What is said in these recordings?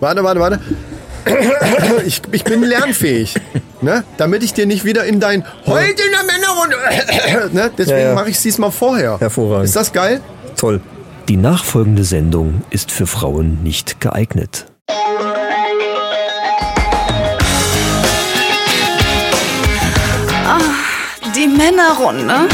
Warte, warte, warte. Ich, ich bin lernfähig. Ne? Damit ich dir nicht wieder in dein Heute in der Männerrunde. ne? Deswegen Ja, ja. mache ich es diesmal vorher. Hervorragend. Ist das geil? Toll. Die nachfolgende Sendung ist für Frauen nicht geeignet. Die Männerrunde.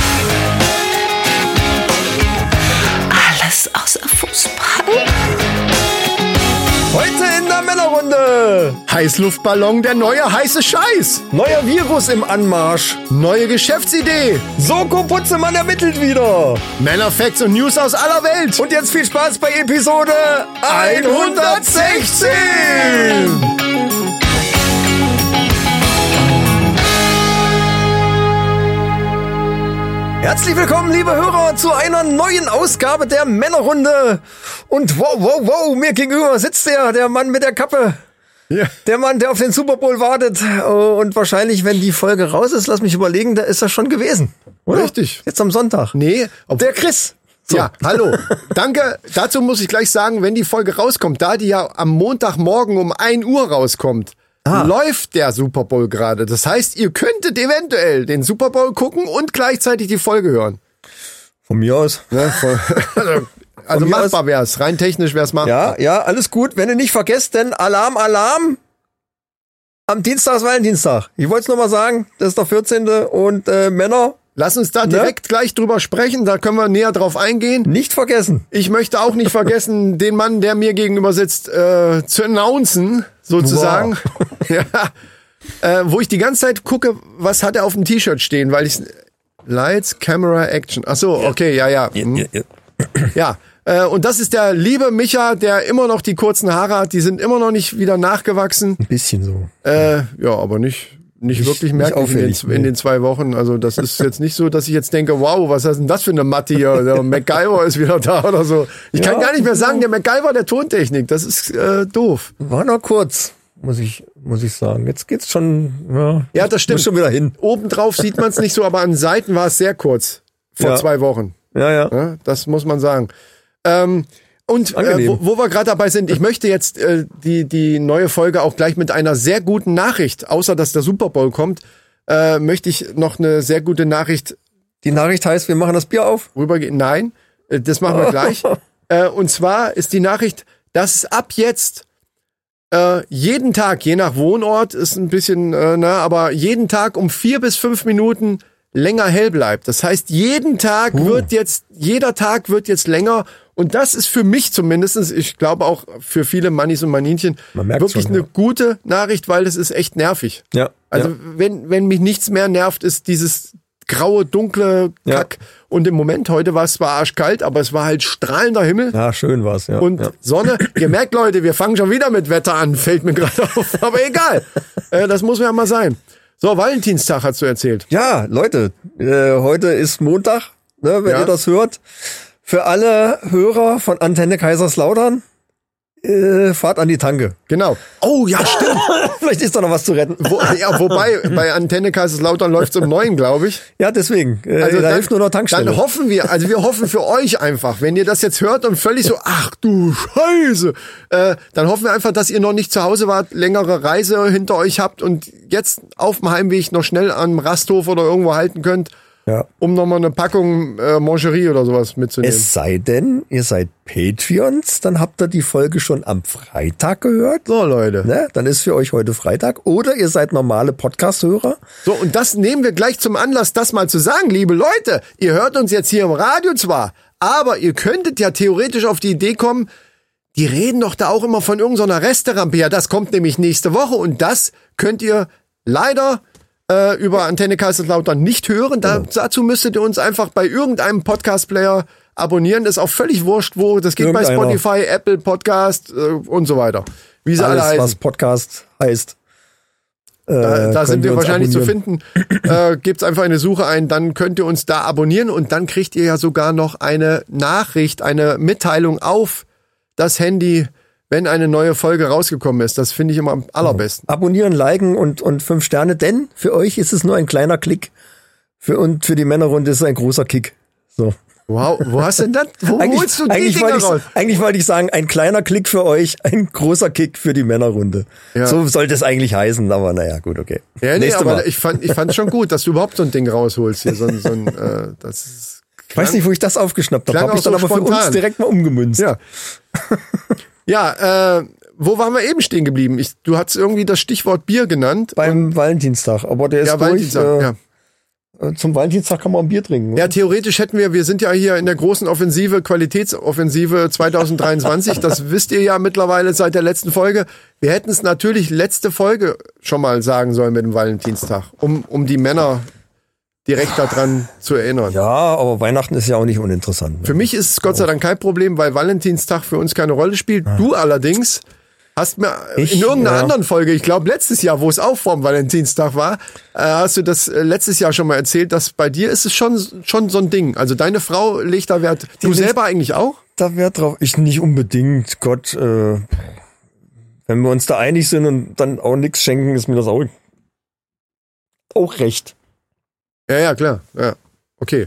Männerrunde. Heißluftballon, der neue heiße Scheiß. Neuer Virus im Anmarsch. Neue Geschäftsidee. Soko Putzemann ermittelt wieder. Männerfacts und News aus aller Welt. Und jetzt viel Spaß bei Episode 116. Herzlich willkommen, liebe Hörer, zu einer neuen Ausgabe der Männerrunde. Und wow, wow, wow, mir gegenüber sitzt der, der Mann mit der Kappe. Ja. Der Mann, der auf den Super Bowl wartet. Oh, Und wahrscheinlich, wenn die Folge raus ist, lass mich überlegen, da ist er schon gewesen. Oder? Richtig. Jetzt am Sonntag. Nee, ob, Der Chris. So. Ja, hallo. Danke. Dazu muss ich gleich sagen, wenn die Folge rauskommt, da die ja am Montagmorgen um 1 Uhr rauskommt, Ah. läuft der Super Bowl gerade. Das heißt, ihr könntet eventuell den Super Bowl gucken und gleichzeitig die Folge hören. Von mir aus. Ne? Von- also also machbar wär's. Rein technisch wär's machbar. Ja, ja, alles gut. Wenn ihr nicht vergesst, denn Alarm, Alarm. Am Dienstag ist Valentinstag. Ich wollte es nochmal sagen, das ist der 14. Und äh, Männer, Lass uns da Ne? direkt gleich drüber sprechen. Da können wir näher drauf eingehen. nicht vergessen. Ich möchte auch nicht vergessen, den Mann, der mir gegenüber sitzt, äh, zu announcen, sozusagen. ja. Äh, wo ich die ganze Zeit gucke, was hat er auf dem T-Shirt stehen, weil ich Lights, Camera, Action. Ach so, okay, ja, ja. Hm. Ja. Äh, und das ist der liebe Micha, der immer noch die kurzen Haare hat. Die sind immer noch nicht wieder nachgewachsen. Ein bisschen so. Äh, ja, aber nicht, nicht, wirklich nicht merklich in den, in den zwei Wochen. Also das ist jetzt nicht so, dass ich jetzt denke, wow, was ist denn das für eine Matte hier? Der MacGyver ist wieder da oder so. Ich kann Ja, gar nicht mehr sagen, der MacGyver der Tontechnik. Das ist äh, doof. War noch kurz, muss ich, muss ich sagen. Jetzt geht's schon, ja. Ja, das stimmt. Schon wieder hin. Obendrauf sieht man es nicht so, aber an Seiten war es sehr kurz. Vor Ja. zwei Wochen. Ja, ja. Ja, das muss man sagen. Ähm, und äh, wo, wo wir gerade dabei sind, ich möchte jetzt äh, die, die neue Folge auch gleich mit einer sehr guten Nachricht, außer dass der Super Bowl kommt, äh, möchte ich noch eine sehr gute Nachricht Die Nachricht heißt, wir machen das Bier auf. rübergehen. Nein, äh, das machen wir gleich. Äh, und zwar ist die Nachricht, dass es ab jetzt äh, jeden Tag, je nach Wohnort, ist ein bisschen, äh, na, aber jeden Tag um vier bis fünf Minuten länger hell bleibt. Das heißt, jeden Tag Uh. wird jetzt, jeder Tag wird jetzt länger. Und das ist für mich zumindestens, ich glaube auch für viele Mannis und Maninchen, Man wirklich schon, eine ja. gute Nachricht, weil das ist echt nervig. Ja. Also ja. wenn, wenn mich nichts mehr nervt, ist dieses graue, dunkle Ja. Kack. Und im Moment, heute war es zwar arschkalt, aber es war halt strahlender Himmel ja, schön war's, ja. und ja. Sonne. Ihr merkt, Leute, wir fangen schon wieder mit Wetter an, fällt mir gerade auf. Aber egal, äh, das muss ja mal sein. So, Valentinstag hast du erzählt. Ja, Leute, äh, heute ist Montag, ne, wenn Ja. ihr das hört. Für alle Hörer von Antenne Kaiserslautern, äh, fahrt an die Tanke. Genau. Oh ja, stimmt. Vielleicht ist da noch was zu retten. Wo, ja, wobei, bei Antenne Kaiserslautern läuft es um neun, glaube ich. Ja, deswegen. Äh, Also da dann, hilft nur noch Tankstelle. Dann hoffen wir, also wir hoffen für euch einfach, wenn ihr das jetzt hört und völlig so, ach du Scheiße, äh, dann hoffen wir einfach, dass ihr noch nicht zu Hause wart, längere Reise hinter euch habt und jetzt auf dem Heimweg noch schnell am Rasthof oder irgendwo halten könnt, ja. um nochmal eine Packung äh, Mangerie oder sowas mitzunehmen. Es sei denn, ihr seid Patreons, dann habt ihr die Folge schon am Freitag gehört. so, Leute. Ne? Dann ist für euch heute Freitag. Oder ihr seid normale Podcast-Hörer. So, und das nehmen wir gleich zum Anlass, das mal zu sagen, liebe Leute. Ihr hört uns jetzt hier im Radio zwar, aber ihr könntet ja theoretisch auf die Idee kommen, die reden doch da auch immer von irgendeiner Resterampe. Ja, das kommt nämlich nächste Woche und das könnt ihr leider äh, über Antenne Kaiserslautern nicht hören. Da, Dazu müsstet ihr uns einfach bei irgendeinem Podcast-Player abonnieren. Das ist auch völlig wurscht, wo. Das geht bei. Spotify, Apple Podcast äh, und so weiter. Wie sie alle Alles, heißen. was Podcast heißt. Äh, Da, da sind wir wahrscheinlich abonnieren. zu finden. Äh, gebt's einfach eine Suche ein, dann könnt ihr uns da abonnieren und dann kriegt ihr ja sogar noch eine Nachricht, eine Mitteilung auf das Handy, wenn eine neue Folge rausgekommen ist. Das finde ich immer am allerbesten. Abonnieren, liken und, und fünf Sterne, denn für euch ist es nur ein kleiner Klick. Für, und für die Männerrunde ist es ein großer Kick. So. Wow, wo hast denn das? Wo Eigentlich, holst du die eigentlich, Dinger wollte raus? ich, eigentlich wollte ich sagen, ein kleiner Klick für euch, ein großer Kick für die Männerrunde. Ja. So sollte es eigentlich heißen, aber naja, gut, okay. Ja, nee, Nächste aber Mal. ich fand, ich fand schon gut, dass du überhaupt so ein Ding rausholst hier. So ein, so ein, äh, das ist, Ich weiß nicht, wo ich das aufgeschnappt habe. Klang Habe ich dann so aber für uns spontan. direkt mal umgemünzt. ja. ja, äh, wo waren wir eben stehen geblieben? Ich, du hast irgendwie das Stichwort Bier genannt. Beim Valentinstag. Aber der ist ja, durch. Valentinstag, äh, ja. Zum Valentinstag kann man ein Bier trinken. Ja, theoretisch hätten wir, wir sind ja hier in der großen Offensive, Qualitätsoffensive 2023. das wisst ihr ja mittlerweile seit der letzten Folge. Wir hätten es natürlich letzte Folge schon mal sagen sollen mit dem Valentinstag, um, um die Männer direkt daran zu erinnern. Ja, aber Weihnachten ist ja auch nicht uninteressant. Ne? Für mich ist es Gott sei Dank kein Problem, weil Valentinstag für uns keine Rolle spielt. Du allerdings hast mir Ich, in irgendeiner ja. anderen Folge, ich glaube letztes Jahr, wo es auch vorm Valentinstag war, äh, hast du das äh, letztes Jahr schon mal erzählt, dass bei dir ist es schon, schon so ein Ding. Also deine Frau legt da Wert. Du legt- selber eigentlich auch? da Wert drauf. Ich nicht unbedingt. Gott, äh, wenn wir uns da einig sind und dann auch nichts schenken, ist mir das auch, auch recht. Ja, ja, klar. Ja. Okay.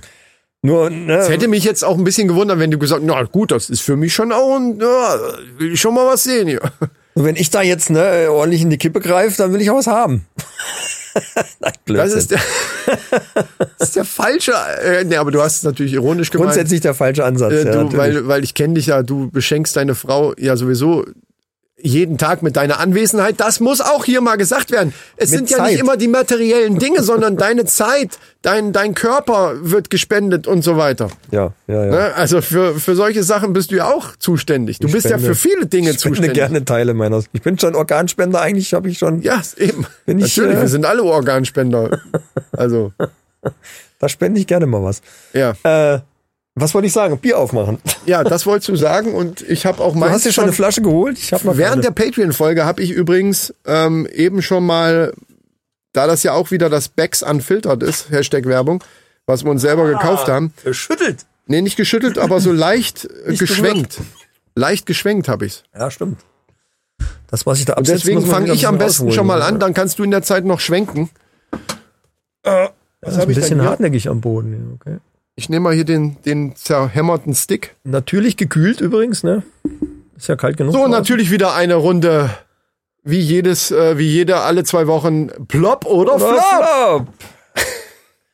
Nur, ne, Es hätte mich jetzt auch ein bisschen gewundert, wenn du gesagt, na gut, das ist für mich schon auch ein, ja, will ich schon mal was sehen hier. wenn ich da jetzt ne, ordentlich in die Kippe greife, dann will ich auch was haben. Nein, Das ist der, das ist der falsche, äh, nee, aber du hast es natürlich ironisch gemeint. grundsätzlich der falsche Ansatz. Äh, ja, du, natürlich. weil, weil ich kenne dich ja, du beschenkst deine Frau ja sowieso jeden Tag mit deiner Anwesenheit. Das muss auch hier mal gesagt werden. Es Mit sind ja Zeit. nicht immer die materiellen Dinge, sondern deine Zeit, dein, dein Körper wird gespendet und so weiter. ja, ja, ja. Ne? Also für, für solche Sachen bist du ja auch zuständig. Du Ich bist ja spende- für viele Dinge ich spende zuständig. gerne Teile meiner. Ich bin schon Organspender, eigentlich habe ich schon. Ja, eben. Bin ich, Natürlich, äh, wir sind alle Organspender. Also, Da spende ich gerne mal was. ja. Äh, was wollte ich sagen? Bier aufmachen. Ja, das wolltest du sagen und ich habe auch Du meins hast dir schon eine Flasche geholt? Ich habe noch Während keine. der Patreon-Folge habe ich übrigens ähm, eben schon mal, da das ja auch wieder das Becks unfiltert ist, Hashtag Werbung, was wir uns selber gekauft haben. geschüttelt. Nee, nicht geschüttelt, aber so leicht äh, geschwenkt. Leicht geschwenkt habe ich's. Ja, stimmt. Das, was ich da Und deswegen fange ich am besten schon mal an, dann kannst du in der Zeit noch schwenken. Äh, Das ist ein bisschen hartnäckig am Boden. Okay. Ich nehme mal hier den, den zerhämmerten Stick. Natürlich gekühlt übrigens, ne? Ist ja kalt genug. So, draußen. natürlich wieder eine Runde, wie jedes, äh, wie jeder alle zwei Wochen, plopp oder flop. Flop.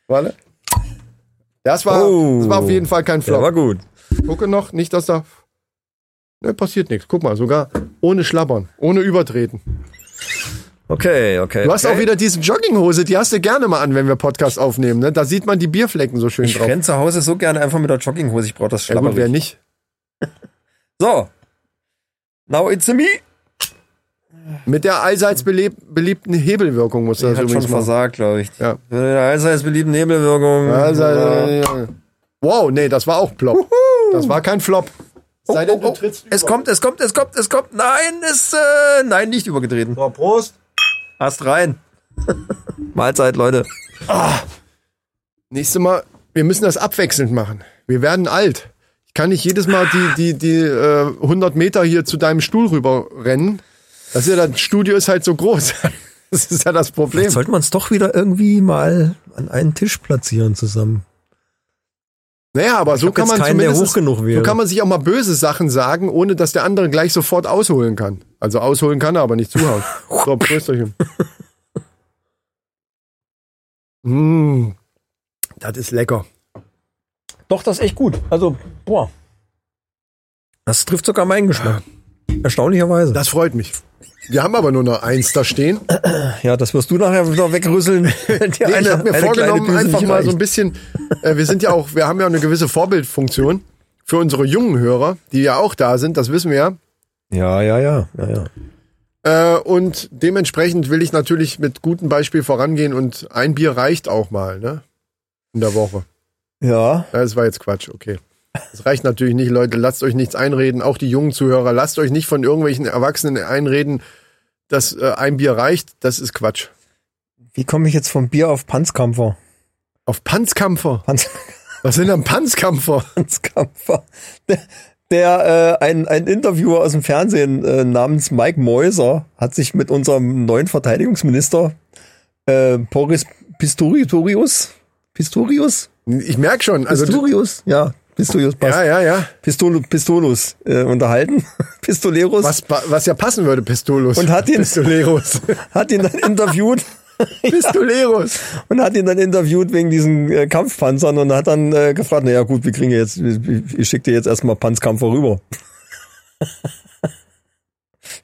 Warte. Das war, Oh. das war auf jeden Fall kein Der war Flop. gut. Gucke noch, nicht, dass da. Ne, passiert nichts. Guck mal, sogar ohne Schlabbern, ohne Übertreten. Okay, okay. Du hast okay. auch wieder diese Jogginghose, die hast du gerne mal an, wenn wir Podcast aufnehmen. Ne? Da sieht man die Bierflecken so schön Ich drauf. renn zu Hause so gerne einfach mit der Jogginghose. Ich brauche das Ja gut, wer Schlapper. nicht? so. Now it's a me. Mit der allseits beleb beliebten Hebelwirkung muss das hat schon übrigens machen. versagt, glaube ich. Ja. Mit der allseits beliebten Nebelwirkung. Also, Ja. äh, wow, nee, das war auch Plop. Das war kein Flop. Sei denn, du trittst Es über. kommt, es kommt, es kommt, es kommt. Nein, es, äh, nein, nicht übergetreten. So, Prost. Hast rein. Mahlzeit, Leute. Nächstes Mal, wir müssen das abwechselnd machen. Wir werden alt. Ich kann nicht jedes Mal die, die, die äh, 100 Meter hier zu deinem Stuhl rüber rennen. Das, ist ja, das Studio ist halt so groß. Das ist ja das Problem. Vielleicht sollte man es doch wieder irgendwie mal an einen Tisch platzieren zusammen. Naja, aber so hab kann man keinen, zumindest, so kann man sich auch mal böse Sachen sagen, ohne dass der andere gleich sofort ausholen kann. Also ausholen kann er, aber nicht zuhauen. so, Prösterchen. mm, das ist lecker. Doch, das ist echt gut. Also, boah. Das trifft sogar meinen Geschmack. Erstaunlicherweise. Das freut mich. Wir haben aber nur noch eins da stehen. ja, das wirst du nachher wieder wegrüsseln. Nee, ich habe mir eine vorgenommen, einfach mal so ein bisschen, äh, wir sind ja auch, wir haben ja eine gewisse Vorbildfunktion für unsere jungen Hörer, die ja auch da sind, das wissen wir ja. Ja, ja, ja, ja, ja. Äh, und dementsprechend will ich natürlich mit gutem Beispiel vorangehen und ein Bier reicht auch mal, ne? In der Woche. Ja, Das war jetzt Quatsch, okay. Das reicht natürlich nicht, Leute. Lasst euch nichts einreden, auch die jungen Zuhörer. Lasst euch nicht von irgendwelchen Erwachsenen einreden, dass äh, ein Bier reicht. Das ist Quatsch. wie komme ich jetzt vom Bier auf Panzkampfer? Auf Panzkampfer. Panz Was sind denn Panzkampfer? Panzkampfer. Der, äh, ein, ein Interviewer aus dem Fernsehen äh, namens Mike Mäuser hat sich mit unserem neuen Verteidigungsminister äh, Boris Pistorius Pistorius? Ich merk schon, also Pistorius? Ja. Pistolius passt. Ja, ja, ja. Pistol, Pistolus äh, unterhalten. Pistoleros. Was, was ja passen würde, Pistolus. Und hat ihn- Pistoleros. Hat ihn dann interviewt. Pistoleros. und hat ihn dann interviewt wegen diesen äh, Kampfpanzern und hat dann äh, gefragt, na ja gut, wir kriegen jetzt, ich, ich schicke dir jetzt erstmal Panzkampfer rüber.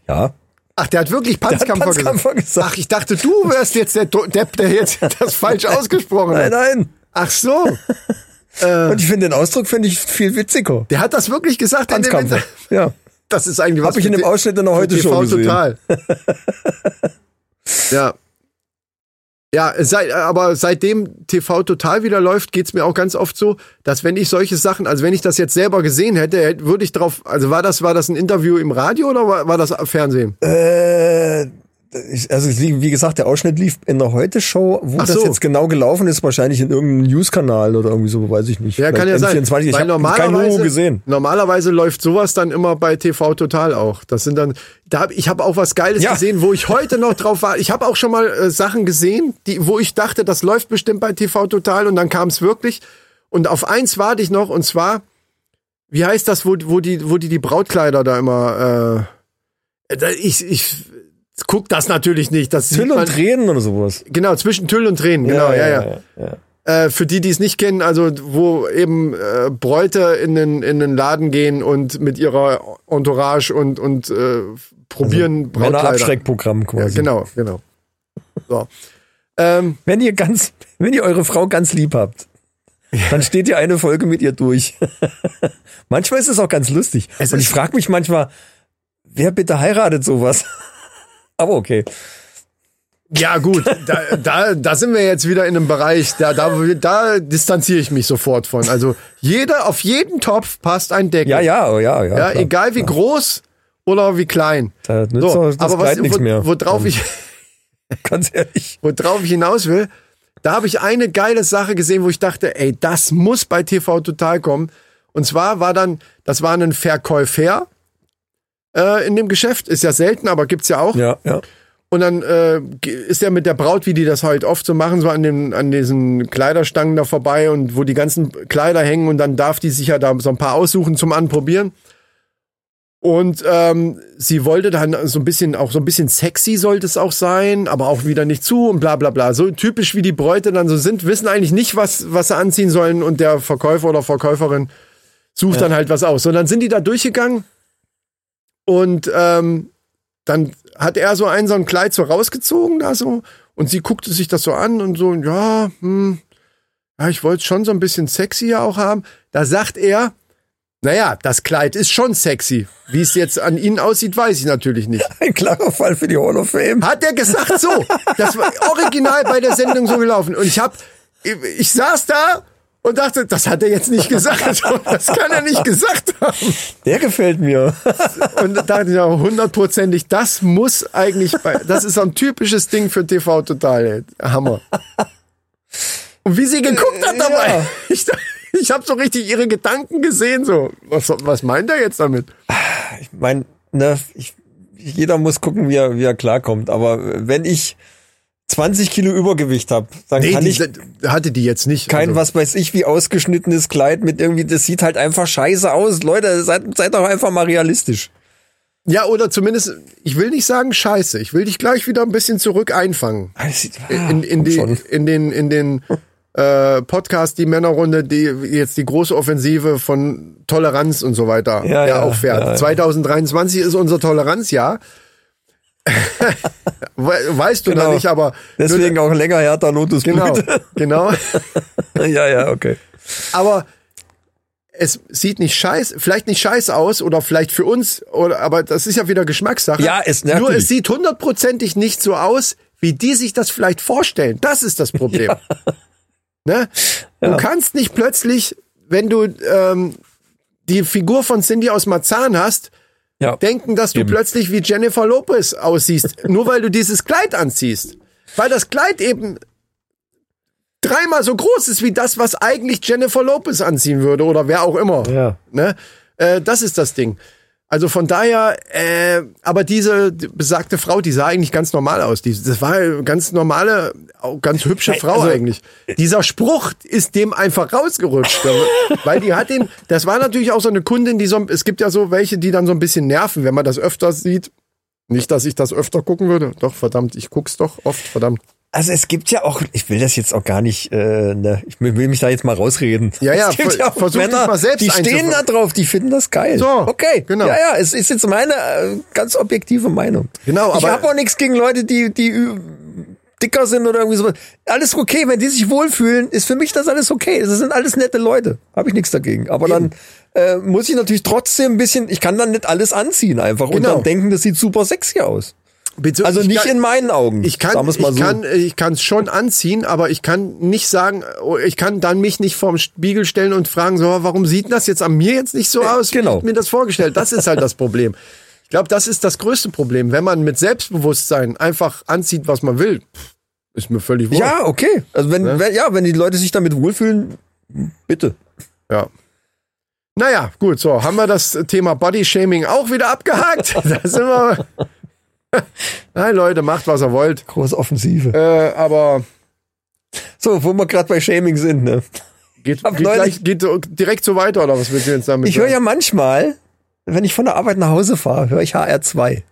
ja. Ach, der hat wirklich Panzkampfer, Panzkampfer gesagt. gesagt. Ach, ich dachte, du wärst jetzt der Depp, der jetzt das falsch ausgesprochen Nein, hat. nein. Ach so. Und ich finde den Ausdruck finde ich viel witziger. Der hat das wirklich gesagt in dem Panzkampfer. Ja. Das ist eigentlich was Hab ich in dem Ausschnitt für Heute-Show TV gesehen. total. ja. Ja, seit, aber seitdem TV total wieder läuft, geht's mir auch ganz oft so, dass wenn ich solche Sachen, also wenn ich das jetzt selber gesehen hätte, würde ich drauf, also war das, war das ein Interview im Radio oder war, war das Fernsehen? Äh, ich, also wie gesagt, der Ausschnitt lief in der Heute-Show. Wo Ach das so. jetzt genau gelaufen ist, wahrscheinlich in irgendeinem News-Kanal oder irgendwie so, weiß ich nicht. Ja, kann ja Vielleicht sein. N24. Ich habe kein Logo gesehen. Normalerweise läuft sowas dann immer bei TV Total auch. Das sind dann, da hab, ich habe auch was Geiles Ja. gesehen, wo ich heute noch drauf war. Ich habe auch schon mal äh, Sachen gesehen, die, wo ich dachte, das läuft bestimmt bei TV Total und dann kam es wirklich. Und auf eins warte ich noch und zwar, wie heißt das, wo, wo die, wo die die Brautkleider da immer, äh, ich, ich guck das natürlich nicht. Das Tüll und Tränen oder sowas. Genau, zwischen Tüll und Tränen, genau, ja, ja. Äh, für die, die es nicht kennen, also wo eben äh, Bräute in den, in den Laden gehen und mit ihrer Entourage und, und äh, probieren Brautkleider. Männerabschreckprogramm Ja, quasi. genau, genau. So. Ähm, Wenn ihr ganz, wenn ihr eure Frau ganz lieb habt, dann steht ihr eine Folge mit ihr durch. manchmal ist es auch ganz lustig. Es Und ich frage mich manchmal, wer bitte heiratet sowas? Aber okay. ja gut, da, da, da sind wir jetzt wieder in einem Bereich, da, da, da distanziere ich mich sofort von. Also jeder, auf jeden Topf passt ein Deckel. Ja, ja, oh, ja, ja. Ja, klar. egal wie groß oder wie klein. Da nützt auch das aber was, nichts mehr. worauf ich, Ganz ehrlich. worauf ich hinaus will, da habe ich eine geile Sache gesehen, wo ich dachte, ey, das muss bei TV Total kommen. Und zwar war dann, das war ein Verkäufer äh, in dem Geschäft, ist ja selten, aber gibt's ja auch. Ja, ja. Und dann äh, ist er mit der Braut, wie die das halt oft so machen, so an, den, an diesen Kleiderstangen da vorbei und wo die ganzen Kleider hängen und dann darf die sich ja da so ein paar aussuchen zum Anprobieren. Und ähm, sie wollte dann so ein bisschen, auch so ein bisschen sexy sollte es auch sein, aber auch wieder nicht zu und bla bla bla. So typisch wie die Bräute dann so sind, wissen eigentlich nicht, was, was sie anziehen sollen und der Verkäufer oder Verkäuferin sucht dann halt was aus. So, dann sind die da durchgegangen und ähm, dann hat er so ein so ein Kleid so rausgezogen da so. Und sie guckte sich das so an und so ja hm, ja ich wollte schon so ein bisschen sexier auch haben. Da sagt er naja das Kleid ist schon sexy. Wie es jetzt an ihnen aussieht weiß ich natürlich nicht. Ein klarer Fall für die Hall of Fame. hat er gesagt so. Das war original bei der Sendung so gelaufen. Und ich hab ich saß da und dachte, das hat er jetzt nicht gesagt. Das kann er nicht gesagt haben. Der gefällt mir. Und da dachte ich auch hundertprozentig, das muss eigentlich bei, das ist so ein typisches Ding für TV total. Hammer. Und wie sie geguckt hat dabei. Ja. Ich, ich habe so richtig ihre Gedanken gesehen, so. Was, was meint er jetzt damit? Ich meine, ne, ich, jeder muss gucken, wie er, wie er klarkommt. Aber wenn ich 20 Kilo Übergewicht habe, dann kann die, ich hatte die jetzt nicht. kein, Also, was weiß ich, wie ausgeschnittenes Kleid mit irgendwie, das sieht halt einfach scheiße aus. Leute, seid, seid doch einfach mal realistisch. Ja, oder zumindest, ich will nicht sagen scheiße. Ich will dich gleich wieder ein bisschen zurück einfangen. Das sieht- in, in, Ah, die, in den, in den äh, Podcast, die Männerrunde, die jetzt die große Offensive von Toleranz und so weiter Ja, ja, ja, auch fährt. ja, ja. 2023 ist unser Toleranzjahr. We- weißt du noch Genau. nicht, aber Deswegen auch länger härter Lotus genau, genau. ja, ja, okay. Aber es sieht nicht scheiß, vielleicht nicht scheiß aus oder vielleicht für uns, oder, aber das ist ja wieder Geschmackssache. Ja, es- Nur natürlich. es sieht hundertprozentig nicht so aus, wie die sich das vielleicht vorstellen. Das ist das Problem. Ne? Du kannst nicht plötzlich, wenn du ähm, die Figur von Cindy aus Marzahn hast, Ja. denken, dass du Eben. plötzlich wie Jennifer Lopez aussiehst, nur weil du dieses Kleid anziehst. Weil das Kleid eben dreimal so groß ist wie das, was eigentlich Jennifer Lopez anziehen würde oder wer auch immer. Ja. Ne? Äh, das ist das Ding. Also von daher, äh, aber diese besagte Frau, die sah eigentlich ganz normal aus. Die, das war eine ganz normale, auch ganz hübsche Frau also- eigentlich. Dieser Spruch ist dem einfach rausgerutscht. weil die hat den, das war natürlich auch so eine Kundin, die so, es gibt ja so welche, die dann so ein bisschen nerven, wenn man das öfter sieht. Nicht, dass ich das öfter gucken würde. Doch, verdammt, ich guck's doch oft, verdammt. Also es gibt ja auch, ich will das jetzt auch gar nicht, äh, ne, ich will mich da jetzt mal rausreden. Ja, ja, es gibt ver- ja auch Männer, mal selbst die stehen da drauf, die finden das geil. So, okay, genau. Ja, ja, es ist jetzt meine äh, ganz objektive Meinung. Genau, ich aber- habe auch nichts gegen Leute, die die dicker sind oder irgendwie so. Alles okay, wenn die sich wohlfühlen, ist für mich das alles okay. Das sind alles nette Leute, habe ich nichts dagegen. Aber dann äh, muss ich natürlich trotzdem ein bisschen, ich kann dann nicht alles anziehen einfach und Genau. dann denken, das sieht super sexy aus. Bezieh- Also ich nicht kann- in meinen Augen. Ich kann, ich so. kann, ich kann es schon anziehen, aber ich kann nicht sagen, oh, ich kann dann mich nicht vorm Spiegel stellen und fragen, so, warum sieht das jetzt an mir jetzt nicht so aus, wie genau. ich mir das vorgestellt? Das ist halt das Problem. Ich glaube, das ist das größte Problem. Wenn man mit Selbstbewusstsein einfach anzieht, was man will, ist mir völlig wurscht. Ja, okay. Also wenn, wenn, ja, wenn die Leute sich damit wohlfühlen, bitte. ja. Naja, gut, so, haben wir das Thema Bodyshaming auch wieder abgehakt? da sind wir. Nein, Leute, macht, was ihr wollt. Große Offensive. Äh, aber So, wo wir gerade bei Shaming sind, ne? geht, geht, gleich, geht direkt so weiter, oder was willst du jetzt damit Ich höre ja manchmal, wenn ich von der Arbeit nach Hause fahre, höre ich HR2.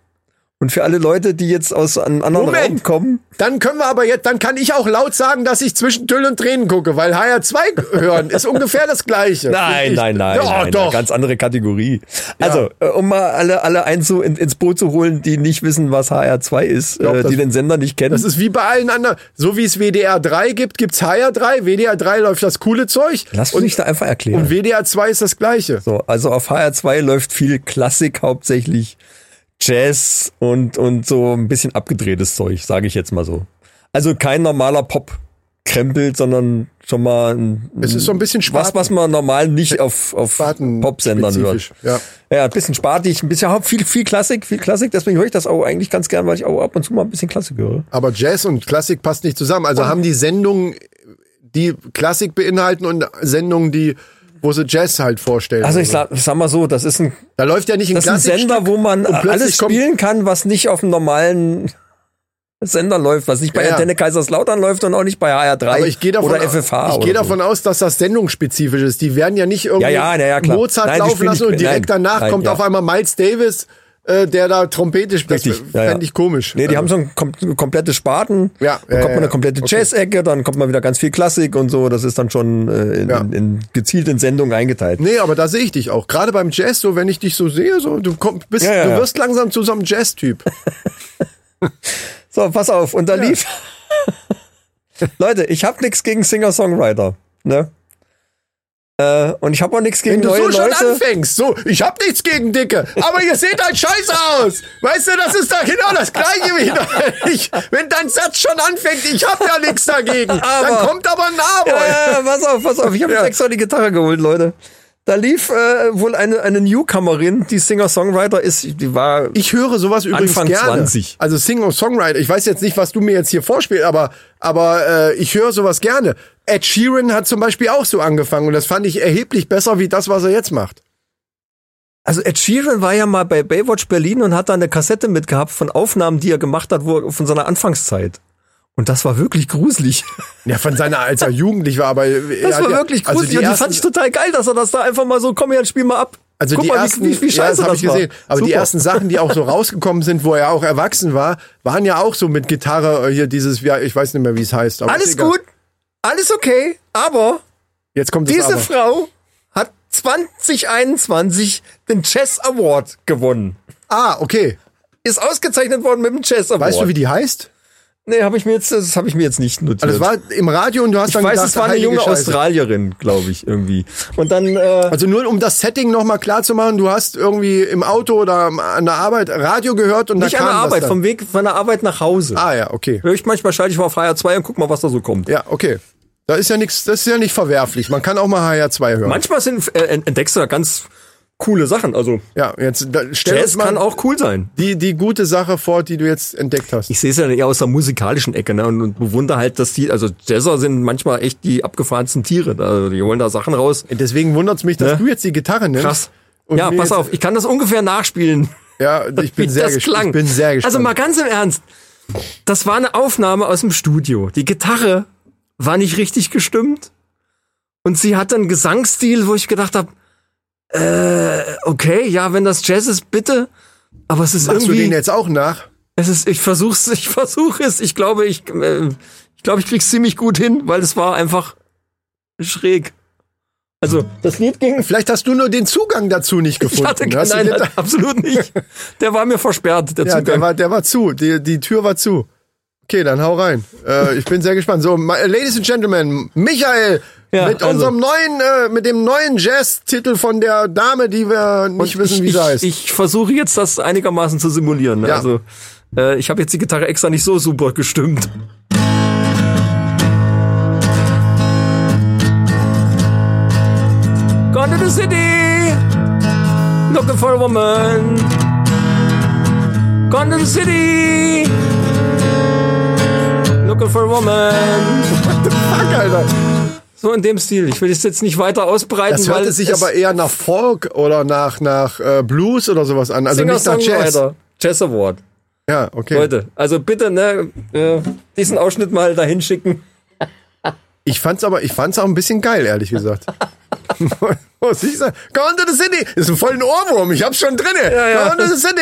Und für alle Leute, die jetzt aus einem anderen Moment. Raum kommen, Dann können wir aber jetzt, dann kann ich auch laut sagen, dass ich zwischen Tüll und Tränen gucke, weil HR2 hören ist ungefähr das Gleiche. Nein, nein, nein, Ja, nein, doch. ganz andere Kategorie. Also, äh, um mal alle, alle einzu in, ins Boot zu holen, die nicht wissen, was HR2 ist, glaub, äh, das- die den Sender nicht kennen. Das ist wie bei allen anderen. So wie es WDR 3 gibt, gibt's HR 3. WDR 3 läuft das coole Zeug. Lass und, mich da einfach erklären. und WDR 2 ist das Gleiche. So, also auf HR2 läuft viel Klassik hauptsächlich, Jazz und, und so ein bisschen abgedrehtes Zeug, sage ich jetzt mal so. Also kein normaler Pop krempelt, sondern schon mal ein, Es ist so ein bisschen was, Spaten- was man normal nicht auf, auf Popsendern hört. ja. ja, ein bisschen spatig, ein bisschen viel, viel Klassik, viel Klassik, deswegen höre ich das auch eigentlich ganz gern, weil ich auch ab und zu mal ein bisschen Klassik höre. Aber Jazz und Klassik passt nicht zusammen. Also haben die Sendungen, die Klassik beinhalten und Sendungen, die, wo sie Jazz halt vorstellen. Also ich sag, sag mal so, das ist ein da läuft ja nicht ein Das ist ein Sender, wo man alles spielen kann, was nicht auf dem normalen Sender läuft, was nicht bei Ja. Antenne Kaiserslautern läuft und auch nicht bei HR3 Aber ich davon, oder FFH. ich gehe so. davon aus, dass das sendungsspezifisch ist. Die werden ja nicht irgendwie Ja, ja, na. Mozart Nein, laufen lassen und direkt nein, danach nein, kommt auf einmal Miles Davis, äh, der da Trompete spielt. Richtig, Das ja, fände ich komisch. Nee, die Also, haben so ein kom komplette Sparten. Ja, dann kommt man eine komplette okay. Jazz-Ecke, dann kommt man wieder ganz viel Klassik und so. Das ist dann schon äh, in, in, in gezielt in Sendungen eingeteilt. Nee, aber da sehe ich dich auch. Gerade beim Jazz, so wenn ich dich so sehe, so du komm, bist, du wirst langsam zu so einem Jazz-Typ. So, pass auf. Und da lief. Leute, ich habe nichts gegen Singer-Songwriter. Ne? Äh, und ich habe auch nichts gegen Wenn du neue so schon Leute. anfängst, so, ich hab nichts gegen Dicke, aber ihr seht halt scheiße aus. Weißt du, das ist doch genau das Gleiche wieder. Ich, wenn dein Satz schon anfängt, ich hab ja nichts dagegen, dann Aber- kommt aber ein Aber. Ja, ja, pass auf, pass auf. Ich habe Ja. extra die Gitarre geholt, Leute. Da lief äh, wohl eine, eine Newcomerin, die Singer-Songwriter ist, die war. Ich höre sowas übrigens Anfang gerne. 20. Also Singer-Songwriter. Ich weiß jetzt nicht, was du mir jetzt hier vorspielst, aber, aber äh, ich höre sowas gerne. Ed Sheeran hat zum Beispiel auch so angefangen und das fand ich erheblich besser wie das, was er jetzt macht. Also Ed Sheeran war ja mal bei Baywatch Berlin und hat da eine Kassette mitgehabt von Aufnahmen, die er gemacht hat, wo, von seiner Anfangszeit. Und das war wirklich gruselig. Ja, von seiner, als er jugendlich war, aber er Das war ja- wirklich also gruselig. die und die ersten- fand ich total geil, dass er das da einfach mal so, komm her, spiel mal ab. Also Guck die mal, ersten, wie, wie, wie ja, scheiße das habe ich gesehen. war. Aber die Super. ersten Sachen, die auch so rausgekommen sind, wo er auch erwachsen war, waren ja auch so mit Gitarre äh, hier dieses, ja, ich weiß nicht mehr, wie es heißt. Aber Alles gut, alles okay, aber Jetzt kommt das diese aber. Frau hat 2021 den Chess Award gewonnen. Ah, okay. Ist ausgezeichnet worden mit dem Chess Award. Weißt du, wie die heißt? Nee, habe ich mir jetzt, das habe ich mir jetzt nicht notiert. Also es war im Radio und du hast ich dann weiß, gedacht, es war eine junge Scheiße. Australierin, glaube ich, irgendwie. Und dann, äh, Also nur um das Setting nochmal klar zu machen, du hast irgendwie im Auto oder an der Arbeit Radio gehört und nicht an der Arbeit, vom Weg von der Arbeit nach Hause. Ah ja, okay. Hör ich manchmal, schalte ich mal auf HR2 und guck mal, was da so kommt. Ja, okay. Da ist ja nichts, das ist ja nicht verwerflich. Man kann auch mal HR2 hören. Manchmal sind, äh, entdeckst du da ganz coole Sachen. Also ja, jetzt da, stell Jazz kann auch cool sein. die, die gute Sache vor, die du jetzt entdeckt hast. Ich sehe es ja eher aus der musikalischen Ecke ne, und, und bewundere halt, dass die, also Jazzer sind manchmal echt die abgefahrensten Tiere. Also die holen da Sachen raus. Deswegen wundert's mich, dass Ne? du jetzt die Gitarre nimmst. Krass. Ja, pass auf, ich kann das ungefähr nachspielen. Ja, ich bin sehr gespannt. Ich bin sehr gespannt. Also mal ganz im Ernst. Das war eine Aufnahme aus dem Studio. Die Gitarre war nicht richtig gestimmt. Und sie hat einen Gesangsstil, wo ich gedacht habe, äh, okay, ja, wenn das Jazz ist, bitte. Aber es ist Machst du irgendwie, den jetzt auch nach? es ist, ich versuch's, ich versuche es. Ich glaube, ich, äh, ich glaube, ich krieg's ziemlich gut hin, weil es war einfach schräg. Also, das Lied ging Vielleicht hast du nur den Zugang dazu nicht gefunden. ich hatte, du nein, nein, absolut nicht. Der war mir versperrt, der ja, der Zugang. war, der war zu. Die, die Tür war zu. Okay, dann hau rein. Äh, ich bin sehr gespannt. So, ma- Ladies and Gentlemen, Michael Ja, mit also. unserem neuen, äh, mit dem neuen Jazz-Titel von der Dame, die wir nicht wissen, wie ich, sie heißt. Ich, ich versuche jetzt das einigermaßen zu simulieren. ne? Ja. Also äh, ich habe jetzt die Gitarre extra nicht so super gestimmt. Gone to the city, looking for a woman. Gone to the city, looking for a woman. Fuck, Alter. So in dem Stil. Ich will es jetzt nicht weiter ausbreiten, Das hörte sich aber eher nach Folk oder nach, nach äh, Blues oder sowas an. Also nicht nach Jazz. Jazz Award. Ja, okay. Leute, also bitte, ne, äh, diesen Ausschnitt mal dahin schicken. Ich fand's aber, ich fand's auch ein bisschen geil, ehrlich gesagt. Muss ich sagen. Gone to the city. Ist ein vollen Ohrwurm. Ich hab's schon drinne. ja. Gone to the city.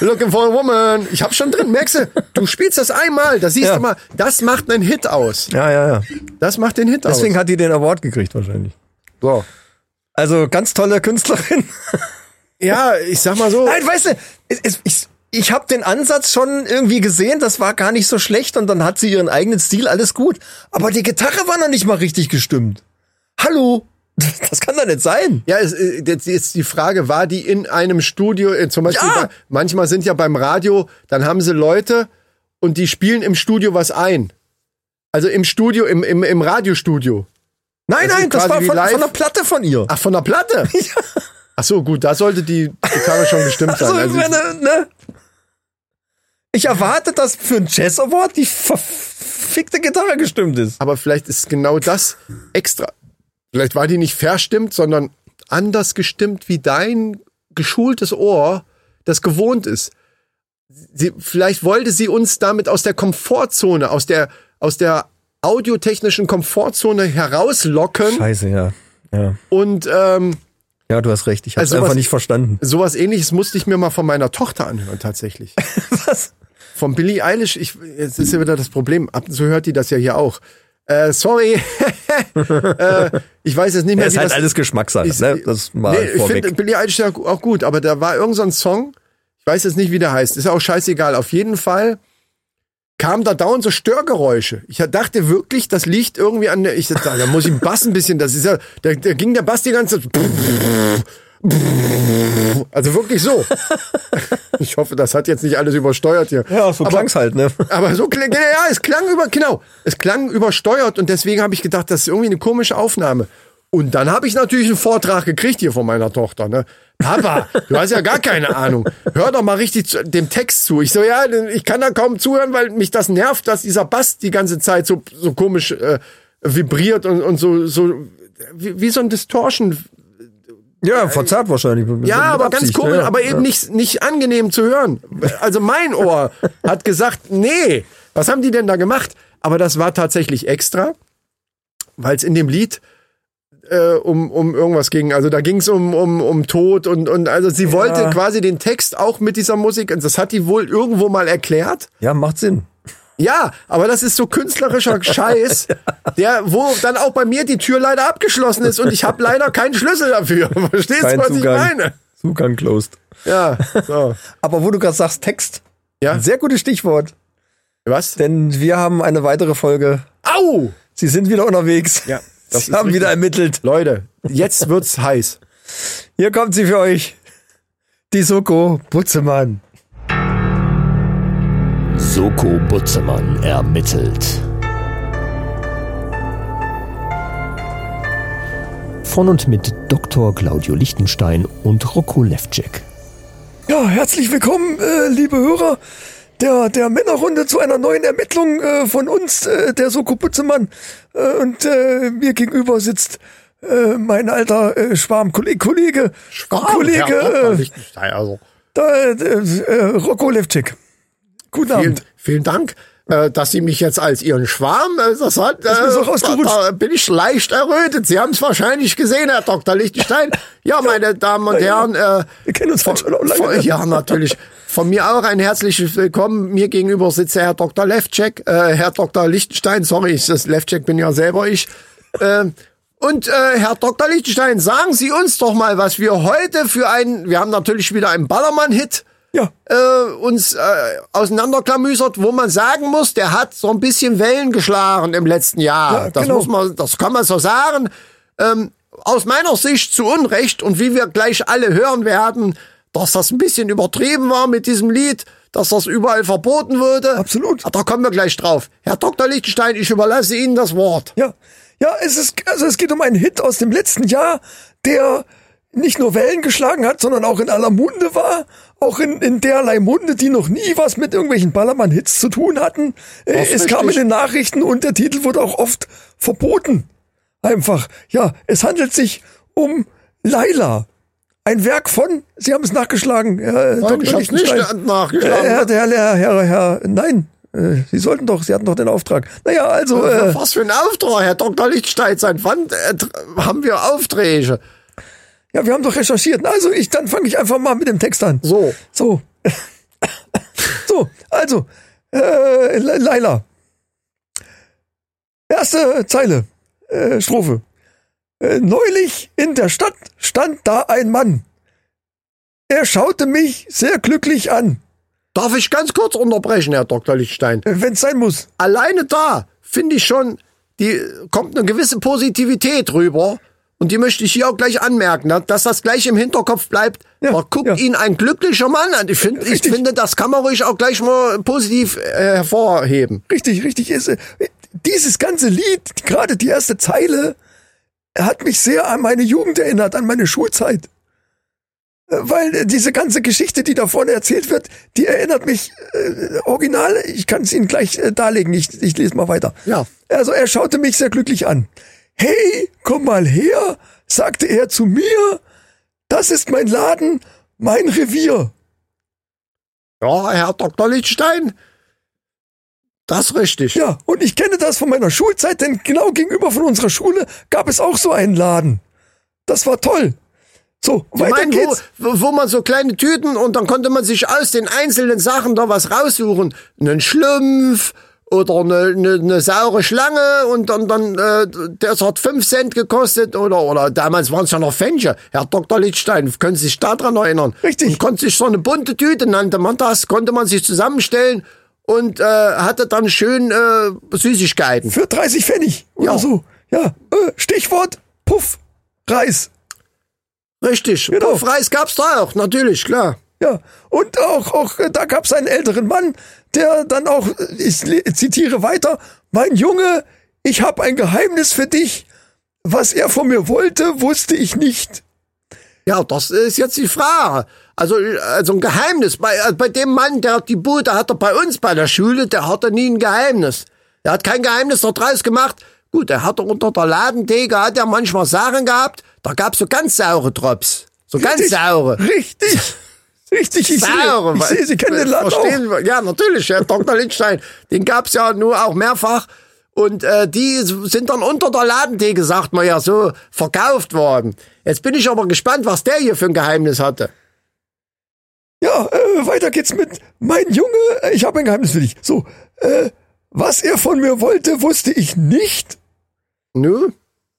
Looking for a woman. Ich hab's schon drin. Merkst du, du spielst das einmal. Da siehst Ja. du mal, das macht einen Hit aus. Ja, ja, ja. Das macht den Hit Deswegen aus. hat die den Award gekriegt wahrscheinlich. So. Also ganz tolle Künstlerin. Ja, ich sag mal so. Nein, weißt du, es, ich, ich habe den Ansatz schon irgendwie gesehen, das war gar nicht so schlecht und dann hat sie ihren eigenen Stil, alles gut. Aber die Gitarre war noch nicht mal richtig gestimmt. Hallo? Das kann doch nicht sein. Ja, es, äh, jetzt ist die Frage, war die in einem Studio, äh, zum Beispiel, Ja. bei, manchmal sind ja beim Radio, dann haben sie Leute und die spielen im Studio was ein. Also im Studio, im, im, im Radiostudio. Nein, Das nein, das war von, von der Platte von ihr. Ach, von der Platte? Ach so, gut, da sollte die Gitarre schon gestimmt sein. Also, Also, ich meine, ne? Ich erwarte, dass für einen Jazz Award die verfickte Gitarre gestimmt ist. aber vielleicht ist genau das extra. Vielleicht war die nicht verstimmt, sondern anders gestimmt, wie dein geschultes Ohr das gewohnt ist. Sie, vielleicht wollte sie uns damit aus der Komfortzone, aus der, aus der audiotechnischen Komfortzone herauslocken Scheiße, ja. Ja, und ähm, ja du hast recht. Ich habe Also einfach nicht verstanden. sowas ähnliches musste ich mir mal von meiner Tochter anhören, tatsächlich. Was? Von Billie Eilish, ich, jetzt ist ja wieder das Problem, ab und zu hört die das ja hier auch. Äh, sorry, äh, ich weiß jetzt nicht mehr, Ja, ist halt das alles Geschmackssache, ist- ne? Das mal nee, ich finde Billie Eilish auch gut, aber da war irgend so ein Song, ich weiß jetzt nicht, wie der heißt, ist auch scheißegal. Auf jeden Fall kam da dauernd so Störgeräusche. Ich dachte wirklich, das liegt irgendwie an der, ich dachte, da muss ich den Bass ein bisschen, das ist ja, da, da ging der Bass die ganze Zeit, also wirklich so. Ich hoffe, das hat jetzt nicht alles übersteuert hier. ja, so aber, klang's halt, ne? aber so klang, ja, ja, es klang über, genau, es klang übersteuert und deswegen habe ich gedacht, das ist irgendwie eine komische Aufnahme. Und dann habe ich natürlich einen Vortrag gekriegt hier von meiner Tochter, ne? Papa, du hast ja gar keine Ahnung. Hör doch mal richtig zu, dem Text zu. Ich so, ja, ich kann da kaum zuhören, weil mich das nervt, dass dieser Bass die ganze Zeit so, so komisch äh, vibriert und, und so, so wie, wie so ein Distortion Ja, verzerrt wahrscheinlich. Ja, aber Absicht, ganz komisch, ja. aber eben Ja. nicht, nicht angenehm zu hören. Also mein Ohr hat gesagt, nee, was haben die denn da gemacht? Aber das war tatsächlich extra, weil es in dem Lied äh, um, um irgendwas ging. Also da ging es um, um, um Tod und, und also sie wollte quasi den Text auch mit dieser Musik, und das hat die wohl irgendwo mal erklärt. Ja, macht Sinn. Ja, aber das ist so künstlerischer Scheiß, der, wo dann auch bei mir die Tür leider abgeschlossen ist und ich habe leider keinen Schlüssel dafür. Verstehst du, was Zugang. ich meine? Zugang closed. Ja, so. Aber wo du gerade sagst, Text. Ja. Sehr gutes Stichwort. Was? Denn wir haben eine weitere Folge. Au! Sie sind wieder unterwegs. Ja, das Sie haben richtig. wieder ermittelt. Leute, jetzt wird's heiß. Hier kommt sie für euch. Die Soko Butzemann. Soko Butzemann ermittelt. Von und mit Dr. Claudio Lichtenstein und Rocco Levcek. Ja, herzlich willkommen, äh, liebe Hörer der, der Männerrunde zu einer neuen Ermittlung äh, von uns, äh, der Soko Butzemann. Äh, und äh, mir gegenüber sitzt äh, mein alter äh, Schwarmkollege, Kollege, Kollege, Herr Dr. äh, Lichtenstein, also. da, äh, äh, Rocco Levcik. Guten Vielen, Abend. vielen Dank, äh, dass Sie mich jetzt als Ihren Schwarm, äh, das hat, äh, ist mir so da, da bin ich leicht errötet. Sie haben es wahrscheinlich gesehen, Herr Dr. Lichtenstein. Ja, meine Damen und Ja, Herren, äh, Wir kennen uns halt schon auch lange. von, ja, natürlich. Von mir auch ein herzliches Willkommen. Mir gegenüber sitzt der Herr Dr. Levcek, äh, Herr Dr. Lichtenstein, sorry, ich, das Levcek bin ja selber ich. Ähm, und äh, Herr Dr. Lichtenstein, sagen Sie uns doch mal, was wir heute für einen, wir haben natürlich wieder einen Ballermann-Hit Ja, äh, uns äh, auseinanderklamüsert, wo man sagen muss, der hat so ein bisschen Wellen geschlagen im letzten Jahr. Ja, das genau. muss man, das kann man so sagen. Ähm, aus meiner Sicht zu Unrecht und wie wir gleich alle hören werden, dass das ein bisschen übertrieben war mit diesem Lied, dass das überall verboten wurde. Absolut. Da kommen wir gleich drauf. Herr Dr. Lichtenstein, ich überlasse Ihnen das Wort. ja. Ja, es ist, also es geht um einen Hit aus dem letzten Jahr, der nicht nur Wellen geschlagen hat, sondern auch in aller Munde war. Auch in, in derlei Munde, die noch nie was mit irgendwelchen Ballermann-Hits zu tun hatten. Äh, ist Es kam in richtig. den Nachrichten und der Titel wurde auch oft verboten. Einfach. Ja, es handelt sich um Laila. Ein Werk von, Sie haben es nachgeschlagen, Herr Nein, ich Dr. hab's nicht nachgeschlagen. Herr, Herr, Herr, Herr, Herr, nein, äh, Sie sollten doch, Sie hatten doch den Auftrag. Naja, also, äh, Was für ein Auftrag, Herr Dr. Lichtenstein. Seit wann äh, haben wir Aufträge? Ja, wir haben doch recherchiert. Also, ich, dann fange ich einfach mal mit dem Text an. So. So. so, also, äh, Laila. Erste Zeile, äh, Strophe. Äh, neulich in der Stadt stand da ein Mann. Er schaute mich sehr glücklich an, Darf ich ganz kurz unterbrechen, Herr Dr. Lichtstein? wenn es sein muss. Alleine da finde ich schon, die kommt eine gewisse Positivität rüber. Und die möchte ich hier auch gleich anmerken, ne, dass das gleich im Hinterkopf bleibt. Ja, da guckt ja. ihn ein glücklicher Mann an. Ich, find, ich finde, das kann man ruhig auch gleich mal positiv äh, hervorheben. Richtig, richtig ist. äh, Dieses ganze Lied, gerade die erste Zeile, hat mich sehr an meine Jugend erinnert, an meine Schulzeit. Äh, Weil äh, diese ganze Geschichte, die da vorne erzählt wird, die erinnert mich äh, original. Ich kann es Ihnen gleich äh, darlegen. Ich, ich lese mal weiter. Ja. Also er schaute mich sehr glücklich an. Hey, komm mal her, sagte er zu mir. Das ist mein Laden, mein Revier. Ja, Herr Dr. Lichtstein, das richtig. Ja, und ich kenne das von meiner Schulzeit, denn genau gegenüber von unserer Schule gab es auch so einen Laden. Das war toll. So, Sie weiter meinen, geht's. wo, wo wo man so kleine Tüten und dann konnte man sich aus den einzelnen Sachen da was raussuchen. Einen Schlumpf oder eine, eine, eine saure Schlange und dann, dann äh, das hat fünf Cent gekostet oder oder damals waren es ja noch Pfennige. Herr Dr. Lichtstein, können Sie sich daran erinnern? Richtig. Und konnte sich so eine bunte Tüte, nannte man das, konnte man sich zusammenstellen und äh, hatte dann schön äh, Süßigkeiten. Für 30 Pfennig oder Ja. so. Ja, äh, Stichwort Puff, Reis. Richtig. Genau. Puffreis gab's da auch, natürlich, klar. Ja, und auch, auch äh, da gab es einen älteren Mann, der dann auch, ich zitiere weiter, mein Junge, ich habe ein Geheimnis für dich. Was er von mir wollte, wusste ich nicht. Ja, das ist jetzt die Frage. Also, also ein Geheimnis. Bei, äh, bei dem Mann, der hat die Bude hat er bei uns bei der Schule, der hatte nie ein Geheimnis. Der hat kein Geheimnis daraus gemacht. Gut, er hatte unter der Ladentheke, hat er manchmal Sachen gehabt, da gab's so ganz saure Drops. So ganz Richtig, saure. Richtig. Richtig, ich Saure. sehe, ich sehe, Sie kennen den Laden auch. Verstehen wir? Ja, natürlich, Herr Dr. Lindstein. Den gab's ja nur auch mehrfach. Und äh, die sind dann unter der Ladentheke, sagt man ja so, verkauft worden. Jetzt bin ich aber gespannt, was der hier für ein Geheimnis hatte. Ja, äh, weiter geht's mit mein Junge, äh, ich habe ein Geheimnis für dich. So, äh, was er von mir wollte, wusste ich nicht. Nu?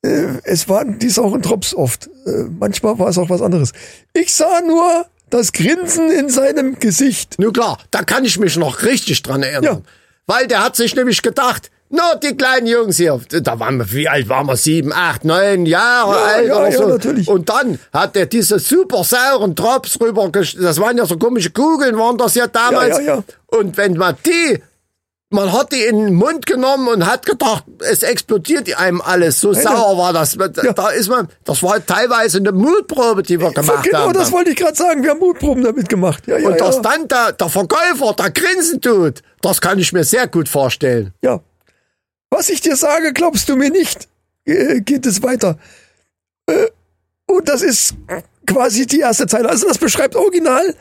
Äh, es waren die sauren Drops oft. Äh, manchmal war es auch was anderes. Ich sah nur das Grinsen in seinem Gesicht. Nu klar, da kann ich mich noch richtig dran erinnern. Ja. Weil der hat sich nämlich gedacht, na, die kleinen Jungs hier, da waren wir, wie alt waren wir? Sieben, acht, neun Jahre Ja, alt ja, oder ja, so. natürlich. Und dann hat er diese super sauren Drops rüber, das waren ja so komische Kugeln, waren das ja damals. Ja, ja, ja. Und wenn man die, man hat die in den Mund genommen und hat gedacht, es explodiert einem alles. So sauer war das. Da ist man, das war teilweise eine Mutprobe, die wir gemacht genau, haben. das wollte ich gerade sagen. Wir haben Mutproben damit gemacht. Ja, ja, Und dass dann der, der Verkäufer da grinsen tut, das kann ich mir sehr gut vorstellen. ja. Was ich dir sage, glaubst du mir nicht. Äh, geht es weiter. Äh, und das ist quasi die erste Zeile. Also das beschreibt original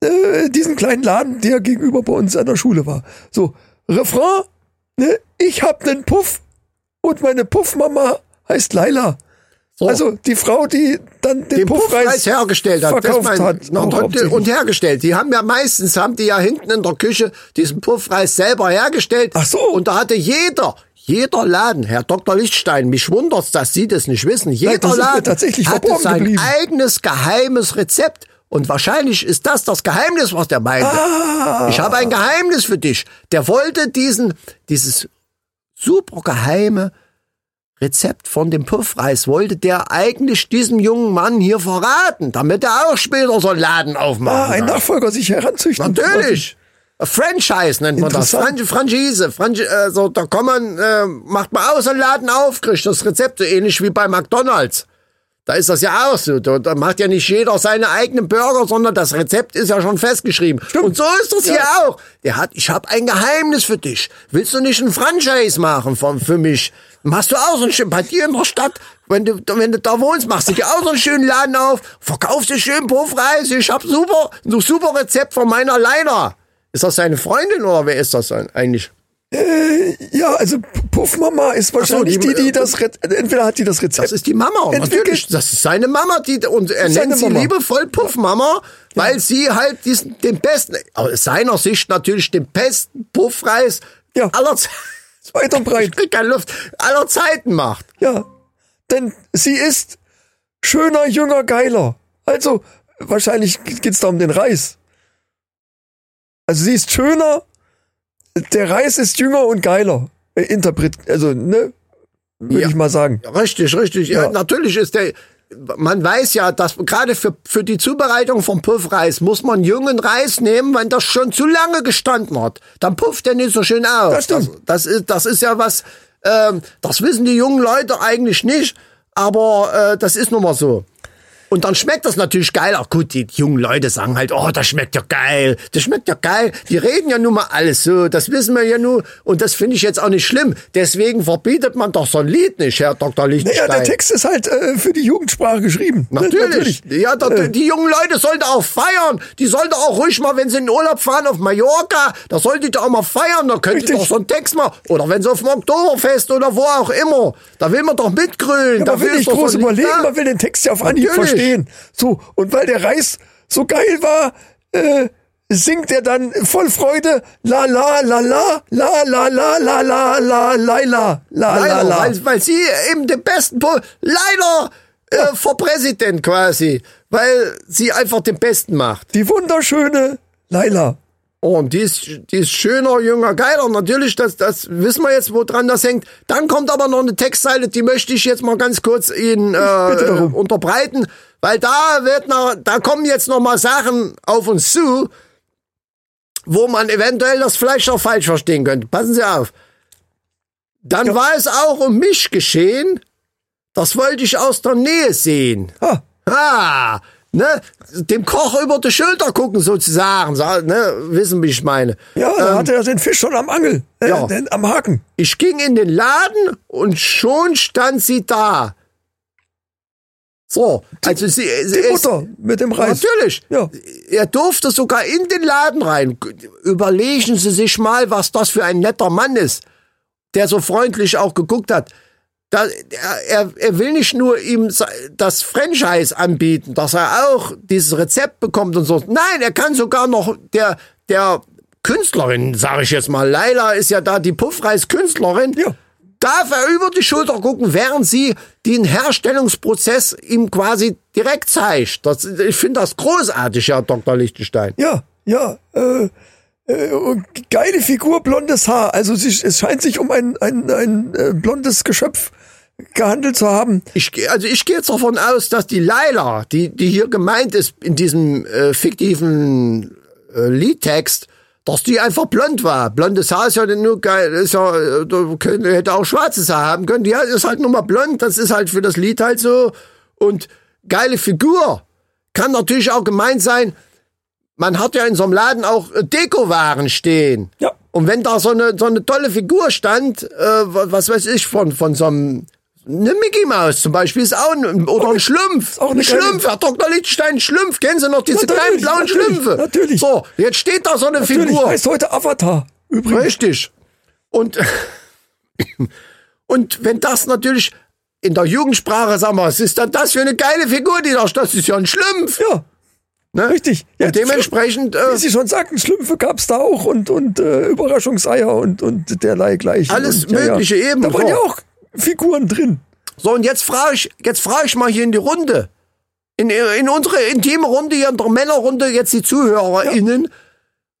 äh, diesen kleinen Laden, der gegenüber bei uns an der Schule war. So, Refrain, ne? ich hab nen Puff und meine Puffmama heißt Laila. Also die Frau, die dann den, den Puffreis, Puffreis hergestellt hat, verkauft mein- hat. Und, und hergestellt. Die haben ja meistens, haben die ja hinten in der Küche diesen Puffreis selber hergestellt. Ach so. Und da hatte jeder, jeder Laden, Herr Dr. Lichtstein, mich wundert's, dass Sie das nicht wissen. Jeder mir Laden tatsächlich hatte sein geblieben. eigenes geheimes Rezept. Und wahrscheinlich ist das das Geheimnis, was der meinte. Ah. Ich habe ein Geheimnis für dich. Der wollte diesen, dieses super geheime Rezept von dem Puffreis wollte der eigentlich diesem jungen Mann hier verraten, damit er auch später so einen Laden aufmachen ah, ein. Nachfolger sich heranzüchten. Natürlich. Franchise nennt man das. Franchise. Franchi äh, so, da kann man, äh, macht man aus einen Laden auf, kriegt das Rezept so ähnlich wie bei McDonalds. Da ist das ja auch so. Da, da macht ja nicht jeder seine eigenen Burger, sondern das Rezept ist ja schon festgeschrieben. Und so ist das hier auch. Der hat, ich habe ein Geheimnis für dich. Willst du nicht ein Franchise machen von, für mich? Machst du auch so ein schön, bei dir in der Stadt, wenn du, wenn du da wohnst, machst du dir auch so einen schönen Laden auf, verkaufst dir schön Puffreis, ich hab super, ein super Rezept von meiner Leiner. Ist das seine Freundin oder wer ist das denn eigentlich? Ja, also Puffmama ist wahrscheinlich die- die, die das Re entweder hat die das Rezept. Das ist die Mama, Entwickelt. natürlich. Das ist seine Mama, die, und er Seine nennt sie Mama. liebevoll Puffmama, weil sie halt diesen, den besten, aus seiner Sicht natürlich den besten Puffreis Ja. aller Zeiten, weit und breit. ich keine Luft, aller Zeiten macht. Ja, denn sie ist schöner, jünger, geiler. Also wahrscheinlich geht's da um den Reis. Also sie ist schöner, der Reis ist jünger und geiler. Äh, Interpret, also ne, würde Ja. ich mal sagen. Richtig, richtig. Ja. Ja. natürlich ist der, man weiß ja, dass gerade für, für die Zubereitung von Puffreis muss man jungen Reis nehmen, wenn das schon zu lange gestanden hat. Dann pufft der nicht so schön auf. Das stimmt. Das, das, ist, das ist ja was, ähm, das wissen die jungen Leute eigentlich nicht, aber äh, das ist nun mal so. Und dann schmeckt das natürlich geil. Ach gut, die jungen Leute sagen halt, oh, das schmeckt ja geil, das schmeckt ja geil. Die reden ja nun mal alles so, das wissen wir ja nur. Und das finde ich jetzt auch nicht schlimm. Deswegen verbietet man doch so ein Lied nicht, Herr Dr. Lichtenstein. Naja, der Text ist halt äh, für die Jugendsprache geschrieben. Ne, Natürlich. Ja, da, die jungen Leute sollten auch feiern. Die sollten auch ruhig mal, wenn sie in den Urlaub fahren auf Mallorca, da sollten die doch auch mal feiern. Da ihr Richtig. doch so einen Text machen. Oder wenn sie auf dem Oktoberfest oder wo auch immer. Da will man doch mitgrölen. Ja, man will nicht doch groß so überlegen, da. man will den Text ja auf Anhieb Natürlich. Verstehen. So, und weil der Reis so geil war, äh, singt er dann voll Freude la la la la la la la la la la Laila la la Leider, la. Weil, weil sie eben den besten, Po- leider äh, vor Präsident quasi, weil sie einfach den besten macht. Die wunderschöne Laila. Oh, und die ist, die ist schöner, jünger, geiler. Natürlich, das, das wissen wir jetzt, woran das hängt. Dann kommt aber noch eine Textzeile, die möchte ich jetzt mal ganz kurz Ihnen äh, unterbreiten, weil da wird noch, da kommen jetzt noch mal Sachen auf uns zu, wo man eventuell das vielleicht auch falsch verstehen könnte. Passen Sie auf. Dann war es auch um mich geschehen. Das wollte ich aus der Nähe sehen. Ha, Ah, ne, dem Koch über die Schulter gucken sozusagen, sa- ne, wissen wie ich meine. ja, da hatte er den Fisch schon am Angel, äh, ja. den, am Haken. Ich ging in den Laden und schon stand sie da. So, also sie, sie Die ist- Mutter mit dem Reis. Natürlich. Ja. Er durfte sogar in den Laden rein. Überlegen Sie sich mal, was das für ein netter Mann ist, der so freundlich auch geguckt hat. Da, er, er, will nicht nur ihm das Franchise anbieten, dass er auch dieses Rezept bekommt und so. Nein, er kann sogar noch der, der Künstlerin, sage ich jetzt mal, Laila ist ja da die Puffreis-Künstlerin, Ja. darf er über die Schulter gucken, während sie den Herstellungsprozess ihm quasi direkt zeigt. Das, ich finde das großartig, Herr Dr. Lichtenstein. Ja, ja, äh, äh, geile Figur, blondes Haar. Also es scheint sich um ein, ein, ein äh, blondes Geschöpf gehandelt zu haben. Ich, also ich gehe jetzt davon aus, dass die Laila, die, die hier gemeint ist in diesem äh, fiktiven äh, Liedtext, dass die einfach blond war. Blondes Haar ist ja nicht nur geil, ist ja, äh, könnte, hätte auch schwarzes Haar haben können. Die ist halt nur mal blond, das ist halt für das Lied halt so. Und geile Figur. Kann natürlich auch gemeint sein, man hat ja in so einem Laden auch äh, Dekowaren stehen. Ja. Und wenn da so eine, so eine tolle Figur stand, äh, wa- was weiß ich, von, von so einem Eine Mickey Maus zum Beispiel ist auch ein, oder ein Schlumpf. auch eine ein Schlumpf, Herr Dr. Lichtstein, Schlumpf. Kennen Sie noch diese Natürlich, kleinen blauen natürlich, Schlümpfe? natürlich. So, jetzt steht da so eine Natürlich Figur. heißt heute Avatar. Übrigens. Richtig. Und, und wenn das natürlich in der Jugendsprache, sagen wir, was ist dann das für eine geile Figur, die da steht? Das ist ja ein Schlumpf. Ja, Ne? richtig. Ja, Und dementsprechend, Wie äh, Sie schon sagten, Schlümpfe gab's da auch und, und äh, Überraschungseier und, und derlei gleichen. Alles und, ja, Mögliche ja. eben, Da waren ja auch Figuren drin. so und jetzt frage ich, jetzt frage ich mal hier in die Runde. In, in unsere intime Runde hier, in der Männerrunde, jetzt die ZuhörerInnen.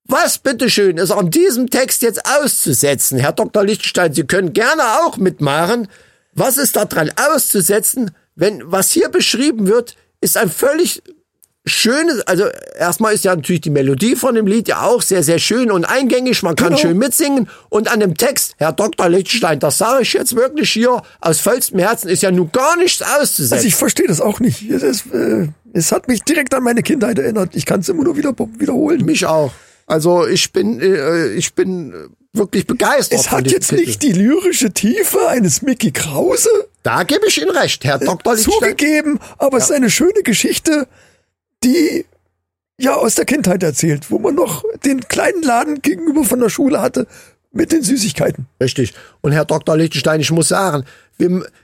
Was bitteschön ist an diesem Text jetzt auszusetzen? Herr Dr. Lichtenstein, Sie können gerne auch mitmachen. Was ist da dran auszusetzen, wenn was hier beschrieben wird, ist ein völlig schönes, also erstmal ist ja natürlich die Melodie von dem Lied ja auch sehr, sehr schön und eingängig, man kann Genau. schön mitsingen und an dem Text, Herr Dr. Lichtenstein, das sage ich jetzt wirklich hier aus vollstem Herzen, ist ja nun gar nichts auszusetzen. Also ich verstehe das auch nicht. Es, ist, äh, es hat mich direkt an meine Kindheit erinnert. Ich kann es immer nur wieder wiederholen. Mich auch. Also ich bin, äh, ich bin äh, wirklich begeistert. Es hat jetzt Titel. nicht die lyrische Tiefe eines Mickey Krause Da gebe ich Ihnen recht, Herr Dr. Lichtenstein. zugegeben, aber es ist eine schöne Geschichte, die ja aus der Kindheit erzählt, wo man noch den kleinen Laden gegenüber von der Schule hatte mit den Süßigkeiten. Richtig. Und Herr Dr. Lichtenstein, ich muss sagen,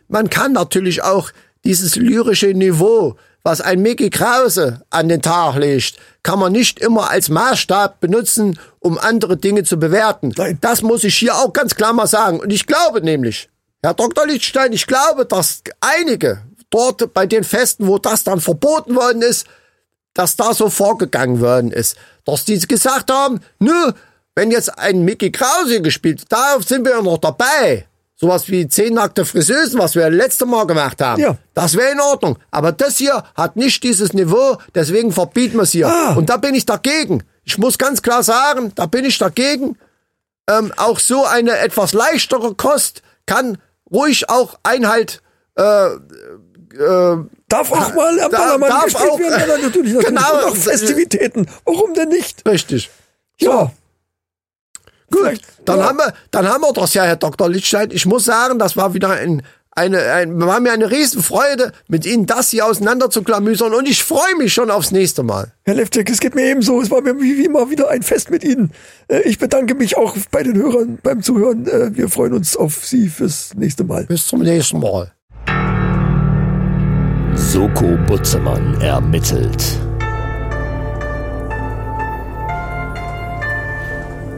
man kann natürlich auch dieses lyrische Niveau, was ein Mickey Krause an den Tag legt, kann man nicht immer als Maßstab benutzen, um andere Dinge zu bewerten. Nein. Das muss ich hier auch ganz klar mal sagen. Und ich glaube nämlich, Herr Dr. Lichtenstein, ich glaube, dass einige dort bei den Festen, wo das dann verboten worden ist, dass da so vorgegangen worden ist. Dass die gesagt haben, nö, wenn jetzt ein Mickey Krause gespielt, da sind wir ja noch dabei. Sowas wie zehn nackte Friseusen, was wir letzte Mal gemacht haben. Ja. Das wäre in Ordnung. Aber das hier hat nicht dieses Niveau, deswegen verbieten wir es hier. Ah. Und da bin ich dagegen. Ich muss ganz klar sagen, da bin ich dagegen. Ähm, auch so eine etwas leichtere Kost kann ruhig auch Einhalt Darf auch mal am Ballermann darf gespielt auch- werden. Ja, natürlich, natürlich. Genau. Und auch Festivitäten. Warum denn nicht? richtig. Ja. Gut, Vielleicht- dann ja. haben wir, dann haben wir das ja, Herr Dr. Lichtstein. Ich muss sagen, das war wieder ein, eine, ein, war mir eine Riesenfreude, mit Ihnen das hier auseinander zu klamüsern und ich freue mich schon aufs nächste Mal. Herr Leftek, es geht mir ebenso. Es war mir wie wie immer wieder ein Fest mit Ihnen. Äh, Ich bedanke mich auch bei den Hörern beim Zuhören. Äh, Wir freuen uns auf Sie fürs nächste Mal. Bis zum nächsten Mal. Soko Butzemann ermittelt.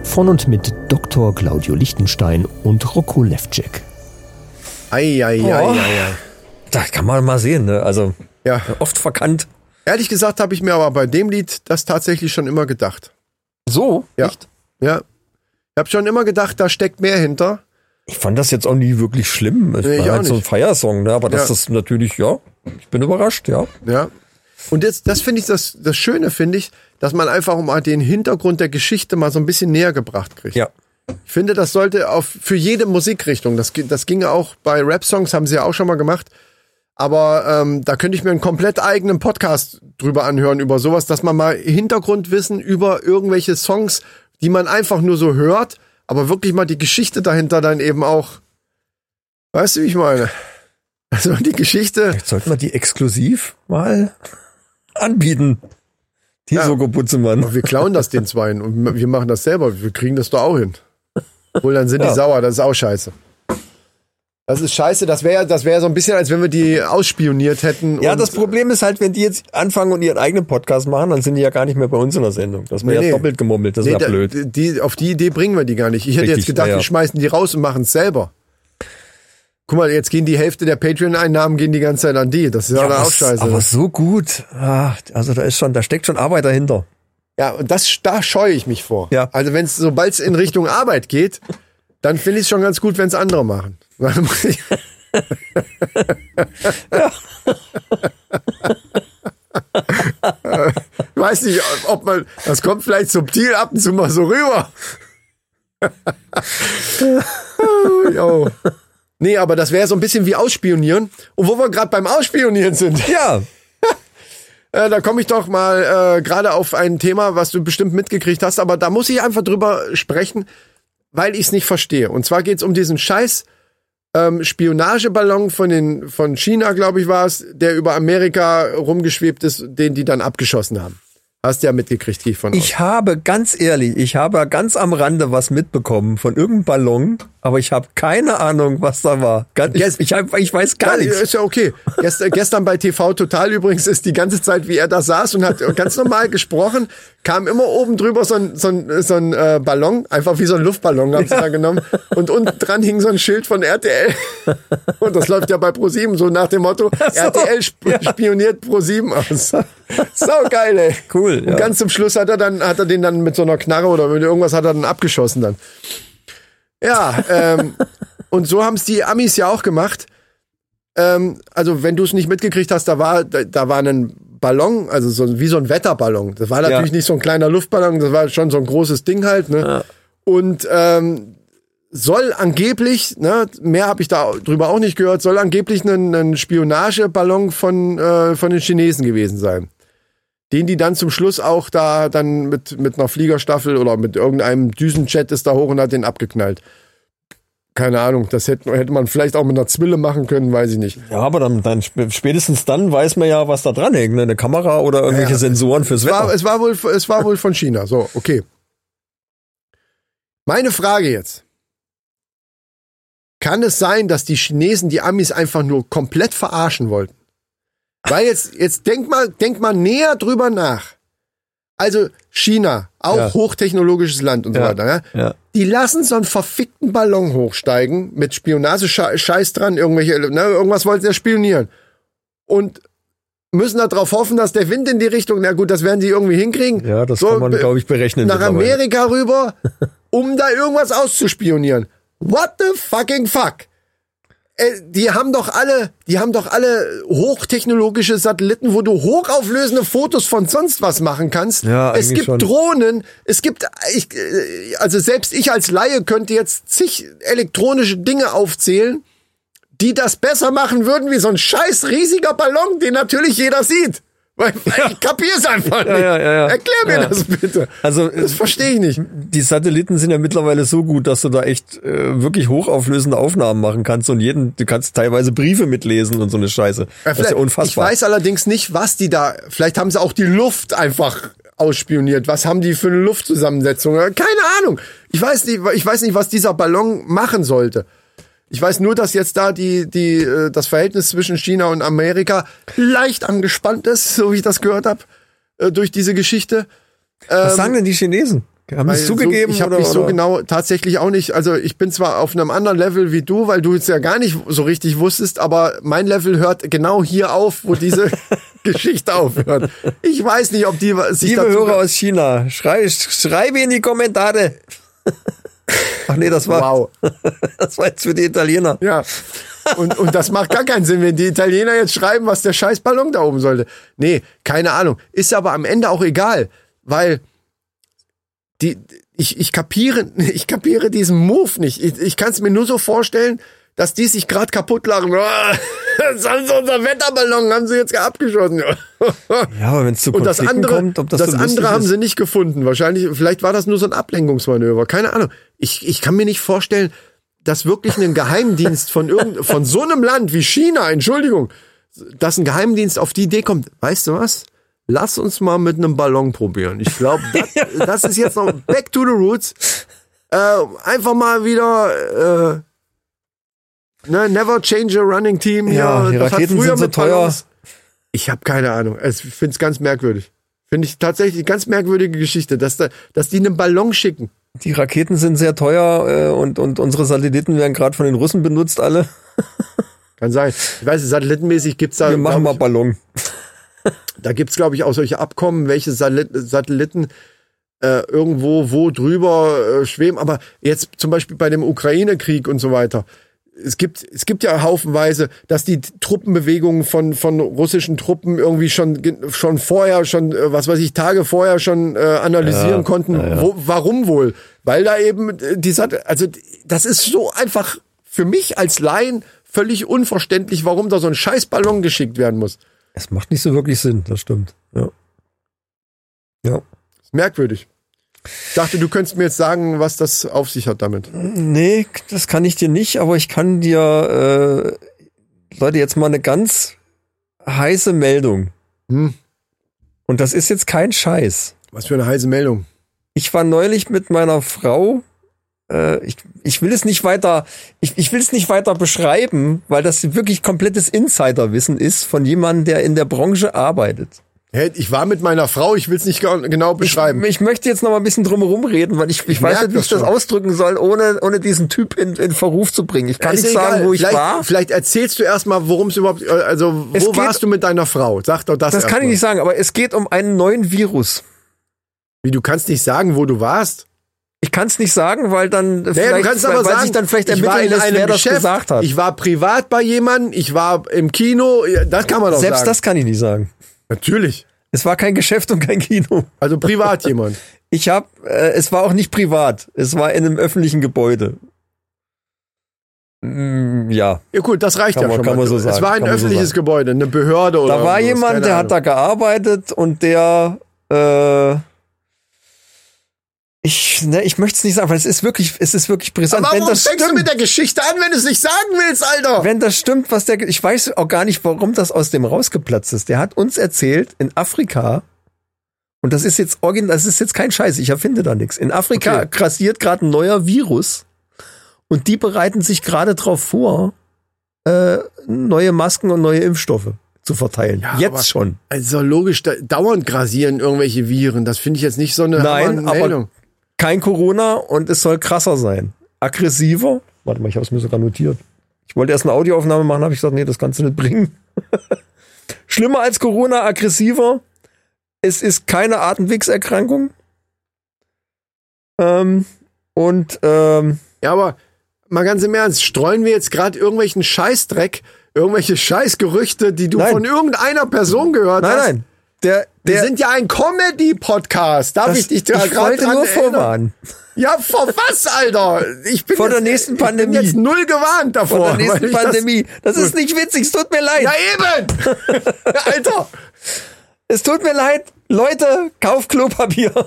Von und mit Dr. Claudio Lichtenstein und Rocco Levcek. Ei, ei, ei, Oh. Da kann man mal sehen. Ne? Also Ja. oft verkannt. Ehrlich gesagt habe ich mir aber bei dem Lied das tatsächlich schon immer gedacht. So? Ja. Echt? Ja. Ich habe schon immer gedacht, da steckt mehr hinter. Ich fand das jetzt auch nie wirklich schlimm. Es Nee, ich war halt so ein. Feiersong, ne? aber das Ja. ist natürlich, ja, ich bin überrascht, ja. Ja. Und jetzt, das finde ich, das, das Schöne finde ich, dass man einfach mal den Hintergrund der Geschichte mal so ein bisschen näher gebracht kriegt. Ja. Ich finde, das sollte auf, für jede Musikrichtung, das, das ginge auch bei Rap-Songs, haben sie ja auch schon mal gemacht. Aber ähm, da könnte ich mir einen komplett eigenen Podcast drüber anhören, über sowas, dass man mal Hintergrundwissen über irgendwelche Songs, die man einfach nur so hört, aber wirklich mal die Geschichte dahinter dann eben auch. Weißt du, wie ich meine? Also die Geschichte. Jetzt sollten wir die exklusiv mal anbieten. Die Ja. Soko Butzemann. Wir klauen das den Zweien und wir machen das selber. Wir kriegen das doch auch hin. Wohl, dann sind Ja. die sauer. Das ist auch scheiße. Das ist scheiße. Das wäre das wäre so ein bisschen, als wenn wir die ausspioniert hätten. Ja, das Problem ist halt, wenn die jetzt anfangen und ihren eigenen Podcast machen, dann sind die ja gar nicht mehr bei uns in der Sendung. Das wäre Nee, ja nee. doppelt gemummelt, das Nee, ist ja blöd. Die, auf die Idee bringen wir die gar nicht. Ich hätte Richtig, jetzt gedacht, ja. wir schmeißen die raus und machen es selber. Guck mal, jetzt gehen die Hälfte der Patreon-Einnahmen gehen die ganze Zeit an die. Das ist ja, aber, auch scheiße. aber so gut. Ah, also da ist schon, da steckt schon Arbeit dahinter. Ja, und das, da scheue ich mich vor. Ja. Also wenn es, sobald es in Richtung Arbeit geht, dann finde ich es schon ganz gut, wenn es andere machen. Ich weiß nicht, ob man, das kommt vielleicht subtil ab und zu mal so rüber. jo. Nee, aber das wäre so ein bisschen wie Ausspionieren. Und wo wir gerade beim Ausspionieren sind, Ja, äh, da komme ich doch mal äh, gerade auf ein Thema, was du bestimmt mitgekriegt hast, aber da muss ich einfach drüber sprechen, weil ich es nicht verstehe. Und zwar geht's um diesen Scheiß ähm, Spionageballon von den von China, glaube ich, war es, der über Amerika rumgeschwebt ist, den die dann abgeschossen haben. Hast du ja mitgekriegt, gehe ich von aus. Ich habe ganz ehrlich, ich habe ganz am Rande was mitbekommen von irgendeinem Ballon, aber ich habe keine Ahnung, was da war. Ich, ich, hab, ich weiß gar Ja, nichts. Ist ja okay. Gestern, gestern bei TV Total übrigens ist die ganze Zeit, wie er da saß und hat ganz normal gesprochen, kam immer oben drüber so ein, so ein, so ein äh, Ballon, einfach wie so ein Luftballon haben sie da genommen. Und unten dran hing so ein Schild von RTL. Und das läuft ja bei ProSieben so nach dem Motto, RTL sp spioniert ProSieben aus. So geil, ey. Cool, Und ja. ganz zum Schluss hat er dann, hat er den dann mit so einer Knarre oder mit irgendwas hat er dann abgeschossen dann. Ja, ähm, und so haben es die Amis ja auch gemacht. Ähm, also wenn du es nicht mitgekriegt hast, da war da, da war ein Ballon, also so wie so ein Wetterballon. Das war natürlich nicht so ein kleiner Luftballon, das war schon so ein großes Ding halt. Ne? Und ähm, soll angeblich, ne, mehr habe ich da drüber auch nicht gehört, soll angeblich ein, ein Spionageballon von äh, von den Chinesen gewesen sein. Den die dann zum Schluss auch da dann mit mit einer Fliegerstaffel oder mit irgendeinem Düsenjet ist da hoch und hat den abgeknallt. Keine Ahnung, das hätte, hätte man vielleicht auch mit einer Zwille machen können, weiß ich nicht. Ja, aber dann, dann sp- spätestens dann weiß man ja, was da dran hängt. Ne? Eine Kamera oder irgendwelche Ja. Sensoren fürs Es war, Wetter. es war wohl, es war wohl von China. So, okay. Meine Frage jetzt. Kann es sein, dass die Chinesen die Amis einfach nur komplett verarschen wollten? Weil jetzt, jetzt denk mal, denk mal näher drüber nach. Also China, auch Ja. hochtechnologisches Land und so Ja. weiter. Ja? Ja. Die lassen so einen verfickten Ballon hochsteigen mit Spionage-Scheiß dran, irgendwelche, ne, irgendwas wollten sie spionieren. Und müssen darauf hoffen, dass der Wind in die Richtung, na gut, das werden sie irgendwie hinkriegen. Ja, das So, kann man, be- glaube ich, berechnen. Nach. Amerika rüber, um da irgendwas auszuspionieren. What the fucking fuck? Äh, die haben doch alle, die haben doch alle hochtechnologische Satelliten, wo du hochauflösende Fotos von sonst was machen kannst. Ja, es gibt schon. Drohnen, es gibt, ich, äh, also selbst ich als Laie könnte jetzt zig elektronische Dinge aufzählen, die das besser machen würden wie so ein scheiß riesiger Ballon, den natürlich jeder sieht. Weil ich kapier's einfach nicht. ja, ja, ja. Erklär mir das bitte. Also, das verstehe ich nicht. Die Satelliten sind ja mittlerweile so gut, dass du da echt äh, wirklich hochauflösende Aufnahmen machen kannst und jeden, du kannst teilweise Briefe mitlesen und so eine Scheiße. Das ist ja unfassbar. Ich weiß allerdings nicht, was die da. Vielleicht haben sie auch die Luft einfach ausspioniert. Was haben die für eine Luftzusammensetzung? Keine Ahnung. Ich weiß nicht, ich weiß nicht, was dieser Ballon machen sollte. Ich weiß nur, dass jetzt da die, die, äh, das Verhältnis zwischen China und Amerika leicht angespannt ist, so wie ich das gehört habe, durch diese Geschichte. Was sagen denn die Chinesen? Haben sie zugegeben? So, ich habe oder, mich so oder? genau tatsächlich auch nicht. Also ich bin zwar auf einem anderen Level wie du, weil du es ja gar nicht so richtig wusstest, aber mein Level hört genau hier auf, wo diese Geschichte aufhört. Ich weiß nicht, ob die sich Liebe Hörer aus China, schrei, schreibe in die Kommentare. Ach nee, das war, Wow. das war jetzt für die Italiener. Ja. Und, und das macht gar keinen Sinn, wenn die Italiener jetzt schreiben, was der scheiß Ballon da oben sollte. Nee, keine Ahnung. Ist aber am Ende auch egal, weil die, ich, ich kapiere, ich kapiere diesen Move nicht. Ich, ich kann es mir nur so vorstellen, dass die sich gerade kaputt lachen. Das haben sie unser Wetterballon, haben sie jetzt abgeschossen. Ja, aber wenn es zu Und das Konflikten andere, kommt, ob das, das, so andere haben ist. sie nicht gefunden. Wahrscheinlich, vielleicht war das nur so ein Ablenkungsmanöver. Keine Ahnung. Ich, ich kann mir nicht vorstellen, dass wirklich ein Geheimdienst von irgend, von so einem Land wie China, Entschuldigung, dass ein Geheimdienst auf die Idee kommt. Weißt du was? Lass uns mal mit einem Ballon probieren. Ich glaube, das, das ist jetzt noch back to the roots. Äh, einfach mal wieder, äh, ne, never change a running team. Ja, die das hat Raketen sind so teuer. Ballons- Ich habe keine Ahnung. Ich finde es ganz merkwürdig. Finde ich tatsächlich eine ganz merkwürdige Geschichte, dass, da, dass die einen Ballon schicken. Die Raketen sind sehr teuer äh, und, und unsere Satelliten werden gerade von den Russen benutzt alle. Kann sein. Ich weiß, satellitenmäßig gibt's da. Wir machen mal Ballon. da gibt's glaube ich, auch solche Abkommen, welche Satellit Satelliten äh, irgendwo wo drüber äh, schweben. Aber jetzt zum Beispiel bei dem Ukraine-Krieg und so weiter. Es gibt, es gibt ja haufenweise, dass die Truppenbewegungen von, von russischen Truppen irgendwie schon, schon vorher, schon, äh, was weiß ich, Tage vorher schon äh, analysieren konnten. Wo, warum wohl? Weil da eben äh, die Sat also das ist so einfach für mich als Laien völlig unverständlich, warum da so ein scheiß Ballon geschickt werden muss. Es macht nicht so wirklich Sinn, das stimmt. Ja. Ja. Ist merkwürdig. Ich dachte, du könntest mir jetzt sagen, was das auf sich hat damit. Nee, das kann ich dir nicht, aber ich kann dir, äh, Leute, jetzt mal eine ganz heiße Meldung. Hm. Und das ist jetzt kein Scheiß. Was für eine heiße Meldung. Ich war neulich mit meiner Frau. Äh, ich, ich will es nicht weiter, ich, ich will es nicht weiter beschreiben, weil das wirklich komplettes Insiderwissen ist von jemandem, der in der Branche arbeitet. Hä, Ich war mit meiner Frau, ich will es nicht ge- genau beschreiben. Ich, ich möchte jetzt noch mal ein bisschen drumherum reden, weil ich, ich, weiß merk nicht, wie das ich das ausdrücken soll, ohne, ohne diesen Typ in, in Verruf zu bringen. Ich kann Ist nicht sagen, egal. wo ich vielleicht, war. Vielleicht erzählst du erstmal, worum es überhaupt, äh, also wo geht- warst du mit deiner Frau? Sag doch das Das kann ich erstmal. nicht sagen, aber es geht um einen neuen Virus. Wie, du kannst nicht sagen, wo du warst? Ich kann es nicht sagen, weil dann Naja, vielleicht, du kannst aber weil sagen, dann vielleicht ich ermitteln lässt, wer das Geschäft, gesagt hat. ich war privat bei jemandem, ich war im Kino, das kann man doch Selbst sagen. das kann ich nicht sagen. Natürlich. Es war kein Geschäft und kein Kino. Also privat jemand. Ich habe, äh, es war auch nicht privat. Es war in einem öffentlichen Gebäude. Mm, ja, Ja gut, das reicht Kann ja man- schon kann mal. man so es sagen, war ein so öffentliches sagen. Gebäude, eine Behörde oder da war jemand, der Ahnung. hat da gearbeitet und der, äh, ich, ne, ich möchte es nicht sagen, weil es ist wirklich, es ist wirklich brisant. Aber wenn warum das fängst du stimmt, mit der Geschichte an, wenn du es nicht sagen willst, Alter? wenn das stimmt, was der, ich weiß auch gar nicht, warum das aus dem rausgeplatzt ist. Der hat uns erzählt, in Afrika, und das ist jetzt origin, das ist jetzt kein Scheiß, ich erfinde da nichts. In Afrika Okay. grassiert gerade ein neuer Virus und die bereiten sich gerade drauf vor, äh, neue Masken und neue Impfstoffe zu verteilen. aber- jetzt schon. Also logisch, da, dauernd grasieren irgendwelche Viren. Das finde ich jetzt nicht so eine Nein, aber kein Corona und es soll krasser sein. Aggressiver. Warte mal, ich habe es mir sogar notiert. Ich wollte erst eine Audioaufnahme machen, habe ich gesagt, nee, das kannst du nicht bringen. Schlimmer als Corona, aggressiver. Es ist keine Atemwegserkrankung. Ähm, und ähm, Ja, aber mal ganz im Ernst, streuen wir jetzt gerade irgendwelchen Scheißdreck, irgendwelche Scheißgerüchte, die du Nein. von irgendeiner Person gehört nein, hast? nein. Der, Wir der, sind ja ein Comedy-Podcast. Darf das, ich dich ich da gerade dran nur vorwarnen. Ja, vor was, Alter? Ich bin Vor der jetzt, nächsten Ich bin Pandemie. jetzt null gewarnt davor. Vor der nächsten ich das- Pandemie. Das, ist nicht witzig, es tut mir leid. Ja, eben! Alter! Es tut mir leid. Leute, kauf Klopapier.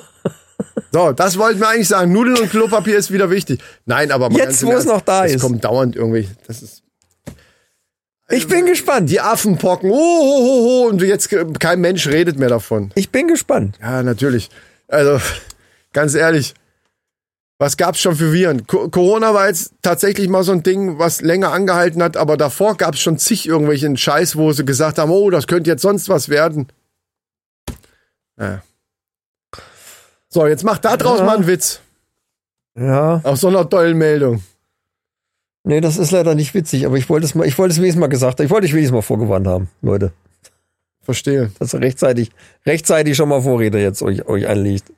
So, das wollten wir eigentlich sagen. Nudeln und Klopapier ist wieder wichtig. Nein, aber mal Jetzt, wo es noch da es ist. kommt dauernd irgendwie. Das ist Ich bin gespannt. die Affenpocken. Oh, ho, ho. Und jetzt äh, kein Mensch redet mehr davon. Ich bin gespannt. Ja, natürlich. Also, ganz ehrlich. Was gab's schon für Viren? Co Corona war jetzt tatsächlich mal so ein Ding, was länger angehalten hat, aber davor gab's schon zig irgendwelchen Scheiß, wo sie gesagt haben, oh, das könnte jetzt sonst was werden. Ja. So, jetzt mach da draus Ja. mal einen Witz. Ja. Auf so einer tollen Meldung. Nee, das ist leider nicht witzig, aber ich wollte es mal, ich wollte es wenigstens mal gesagt haben. Ich wollte es wenigstens mal vorgewarnt haben, Leute. Verstehe. Dass ihr rechtzeitig, rechtzeitig schon mal Vorräte jetzt euch, euch anlegt.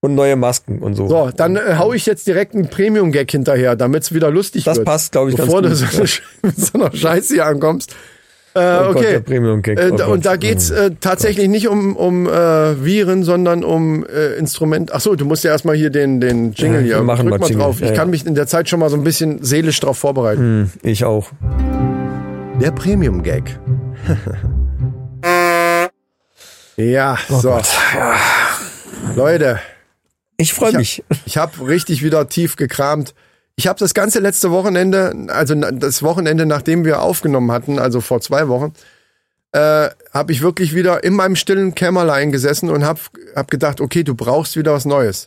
Und neue Masken und so. So, dann äh, hau ich jetzt direkt einen Premium-Gag hinterher, damit's wieder lustig Das wird. passt, glaub ich, ganz Bevor du gut. so, mit so einer Scheiße hier ankommst. Äh, Oh Gott, okay. Äh, Oh da- Gott. und da geht's äh, tatsächlich nicht um, um äh, Viren, sondern um äh, Instrument. Ach so, du musst ja erstmal hier den, den Jingle Ja, hier. wir machen Drück mal Jingle. drauf. Ich Ja, kann ja. mich in der Zeit schon mal so ein bisschen seelisch drauf vorbereiten. Hm, ich auch. Der Premium-Gag. ja, Oh so. Leute, Ich freue Ich hab- mich. ich habe richtig wieder tief gekramt. Ich habe das ganze letzte Wochenende, also das Wochenende, nachdem wir aufgenommen hatten, also vor zwei Wochen, äh, habe ich wirklich wieder in meinem stillen Kämmerlein gesessen und habe hab gedacht, okay, du brauchst wieder was Neues.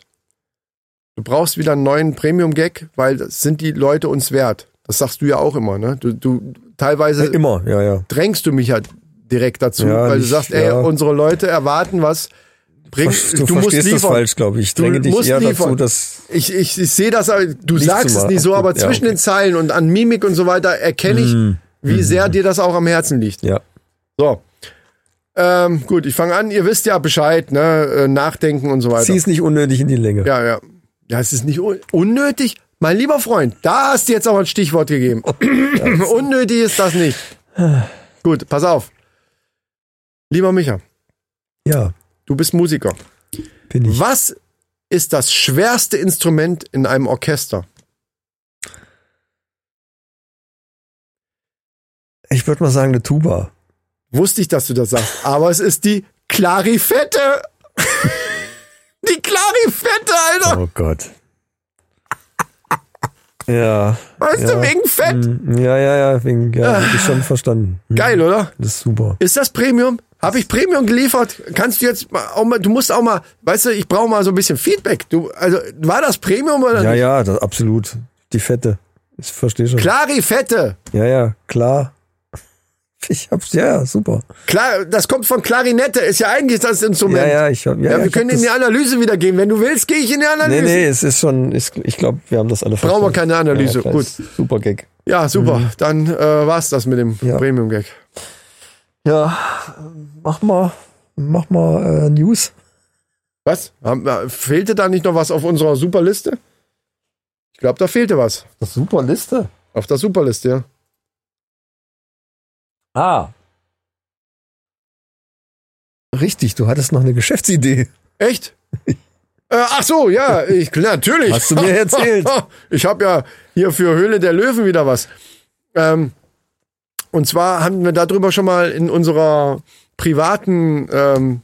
Du brauchst wieder einen neuen Premium-Gag, weil das sind die Leute uns wert. Das sagst du ja auch immer, ne? Du, du teilweise Immer, ja, ja. drängst du mich halt direkt dazu, Ja, weil du nicht- sagst, ey, ja. unsere Leute erwarten was. Bring, Du, verstehst das falsch, glaube ich. Ich Du dränge dich musst eher dazu, liefern. dass Ich, ich, ich sehe das, du sagst es nicht so, aber Ja, zwischen okay. den Zeilen und an Mimik und so weiter erkenne ich, Mm. wie sehr dir das auch am Herzen liegt. ja. So. Ähm, gut, ich fange an. Ihr wisst ja Bescheid, ne? Äh, Nachdenken und so weiter. Zieh es nicht unnötig in die Länge. Ja, ja. Ja, es ist nicht un unnötig. Mein lieber Freund, da hast du jetzt aber ein Stichwort gegeben. unnötig ist das nicht. Gut, pass auf. Lieber Micha, Ja, du bist Musiker. bin ich. Was ist das schwerste Instrument in einem Orchester? Ich würde mal sagen, eine Tuba. Wusste ich, dass du das sagst, aber es ist die Klarifette. Die Clarifette, Alter. Oh Gott. Ja. Weißt ja. du, wegen Fett. Mm, Ja, ja, ja, wegen, ja, hab ich schon verstanden. Hm, Geil, oder? Das ist super. Ist das Premium? Habe ich Premium geliefert? Kannst du jetzt mal- auch mal, du musst auch mal, weißt du, ich brauche mal so ein bisschen Feedback. Du, also, war das Premium oder Ja, nicht? ja, das, absolut. Die Fette. Ich verstehe schon. Clarifette. Ja, ja, klar. Ich hab's, ja, ja, super. Klar, das kommt von Klarinette, ist ja eigentlich das Instrument. Ja, ja, ich hab, ja, Ja, wir können in die Analyse wieder gehen. Wenn du willst, gehe ich in die Analyse. Nee, nee, es ist schon, ich, ich glaube, wir haben das alle Brauchen wir verstanden. keine Analyse. Ja, Gut. Super Gag. Ja, super. Dann äh, war's das mit dem Mhm. Premium-Gag. Ja, mach mal, mach mal äh, News. Was? Fehlte da nicht noch was auf unserer Superliste? Ich glaube, da fehlte was. Das super Liste. Auf der Superliste, ja. Ah. Richtig, du hattest noch eine Geschäftsidee. Echt? äh, ach so, ja, ich, natürlich. Hast du mir erzählt. ich habe ja hier für Höhle der Löwen wieder was. Ähm, und zwar haben wir darüber schon mal in unserer privaten ähm,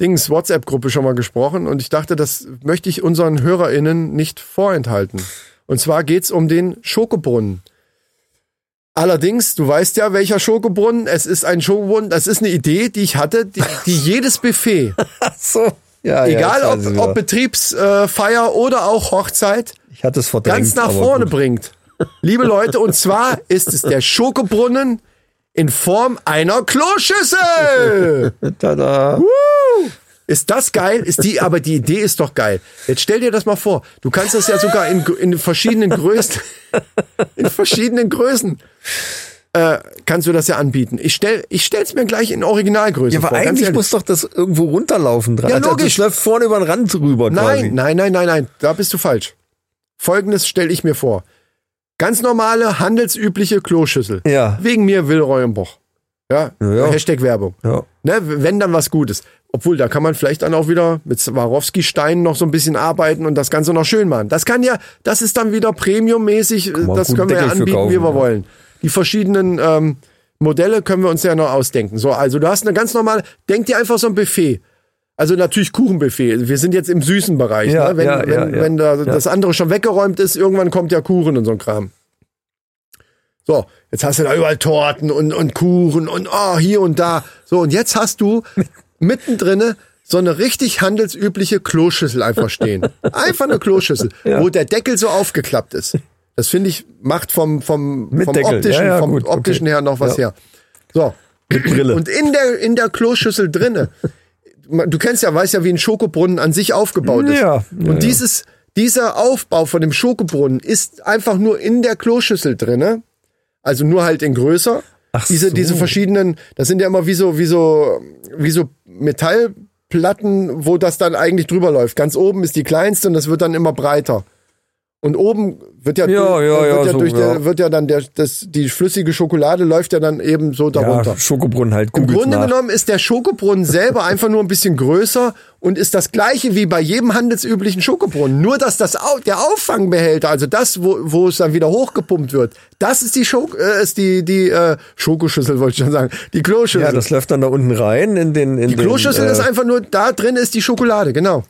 Dings WhatsApp-Gruppe schon mal gesprochen und ich dachte, das möchte ich unseren HörerInnen nicht vorenthalten. Und zwar geht's um den Schokobrunnen. Allerdings, du weißt ja, welcher Schokobrunnen. Es ist ein Schokobrunnen. Das ist eine Idee, die ich hatte, die, die jedes Buffet so. Ja, Egal ja, ob, ob Betriebsfeier oder auch Hochzeit, ich hatte es verdrängt. ganz nach vorne gut. bringt. Liebe Leute, und zwar ist es der Schokobrunnen in Form einer Kloschüssel. Tada. Ist das geil? Ist die, aber die Idee ist doch geil. Jetzt stell dir das mal vor. Du kannst das ja sogar in, in verschiedenen Größen, in verschiedenen Größen, äh, kannst du das ja anbieten. Ich stell, ich stell's mir gleich in Originalgröße Ja, aber vor. eigentlich muss doch das irgendwo runterlaufen dran. Ja, Also, logisch. Das läuft vorne über den Rand rüber quasi. Nein, nein, nein, nein, nein, da bist du falsch. Folgendes stelle ich mir vor. Ganz normale, handelsübliche Kloschüssel. Ja. Wegen mir Will Reuenbach. Ja, Ja, ja. Hashtag Werbung. Ja. Ne, wenn dann was Gutes. Obwohl, da kann man vielleicht dann auch wieder mit Swarovski-Steinen noch so ein bisschen arbeiten und das Ganze noch schön machen. Das kann ja, das ist dann wieder Premium-mäßig, das können wir ja anbieten, wie kaufen, wir ja. wollen. Die verschiedenen ähm, Modelle können wir uns ja noch ausdenken. So, also du hast eine ganz normale, denk dir einfach so ein Buffet. Also natürlich Kuchenbuffet. Wir sind jetzt im süßen Bereich. Ja, ne? Wenn, ja, wenn, ja, wenn da das andere schon weggeräumt ist, irgendwann kommt ja Kuchen und so ein Kram. So, jetzt hast du da überall Torten und, und Kuchen und oh, hier und da. So, und jetzt hast du mittendrin so eine richtig handelsübliche Kloschüssel einfach stehen. Einfach eine Kloschüssel, wo der Deckel so aufgeklappt ist. Das finde ich, macht vom, vom, Mit vom Deckel. optischen, vom gut, okay. optischen her noch was her. So. Brille. Und in der, in der Kloschüssel drinne, du kennst ja, weißt ja, wie ein Schokobrunnen an sich aufgebaut ist. Ja, ja, und dieses, dieser Aufbau von dem Schokobrunnen ist einfach nur in der Kloschüssel drinne. Also nur halt in größer. Ach diese, so. diese verschiedenen, das sind ja immer wie so, wie so, wie so Metallplatten, wo das dann eigentlich drüber läuft. Ganz oben ist die kleinste und das wird dann immer breiter. Und oben wird ja, Ja, durch- ja, wird ja, so, durch der, wird ja dann der, das, die flüssige Schokolade läuft ja dann eben so darunter. Ja, Schokobrunnen halt. Im Googles Grunde nach. genommen ist der Schokobrunnen selber einfach nur ein bisschen größer und ist das gleiche wie bei jedem handelsüblichen Schokobrunnen. Nur, dass das der Auffangbehälter, also das, wo, wo es dann wieder hochgepumpt wird, das ist die Schok äh, ist die, die äh, Schokoschüssel, wollte ich schon sagen. Die Kloschüssel. Ja, das läuft dann da unten rein in den. In die den, Kloschüssel äh, ist einfach nur, da drin ist die Schokolade, genau.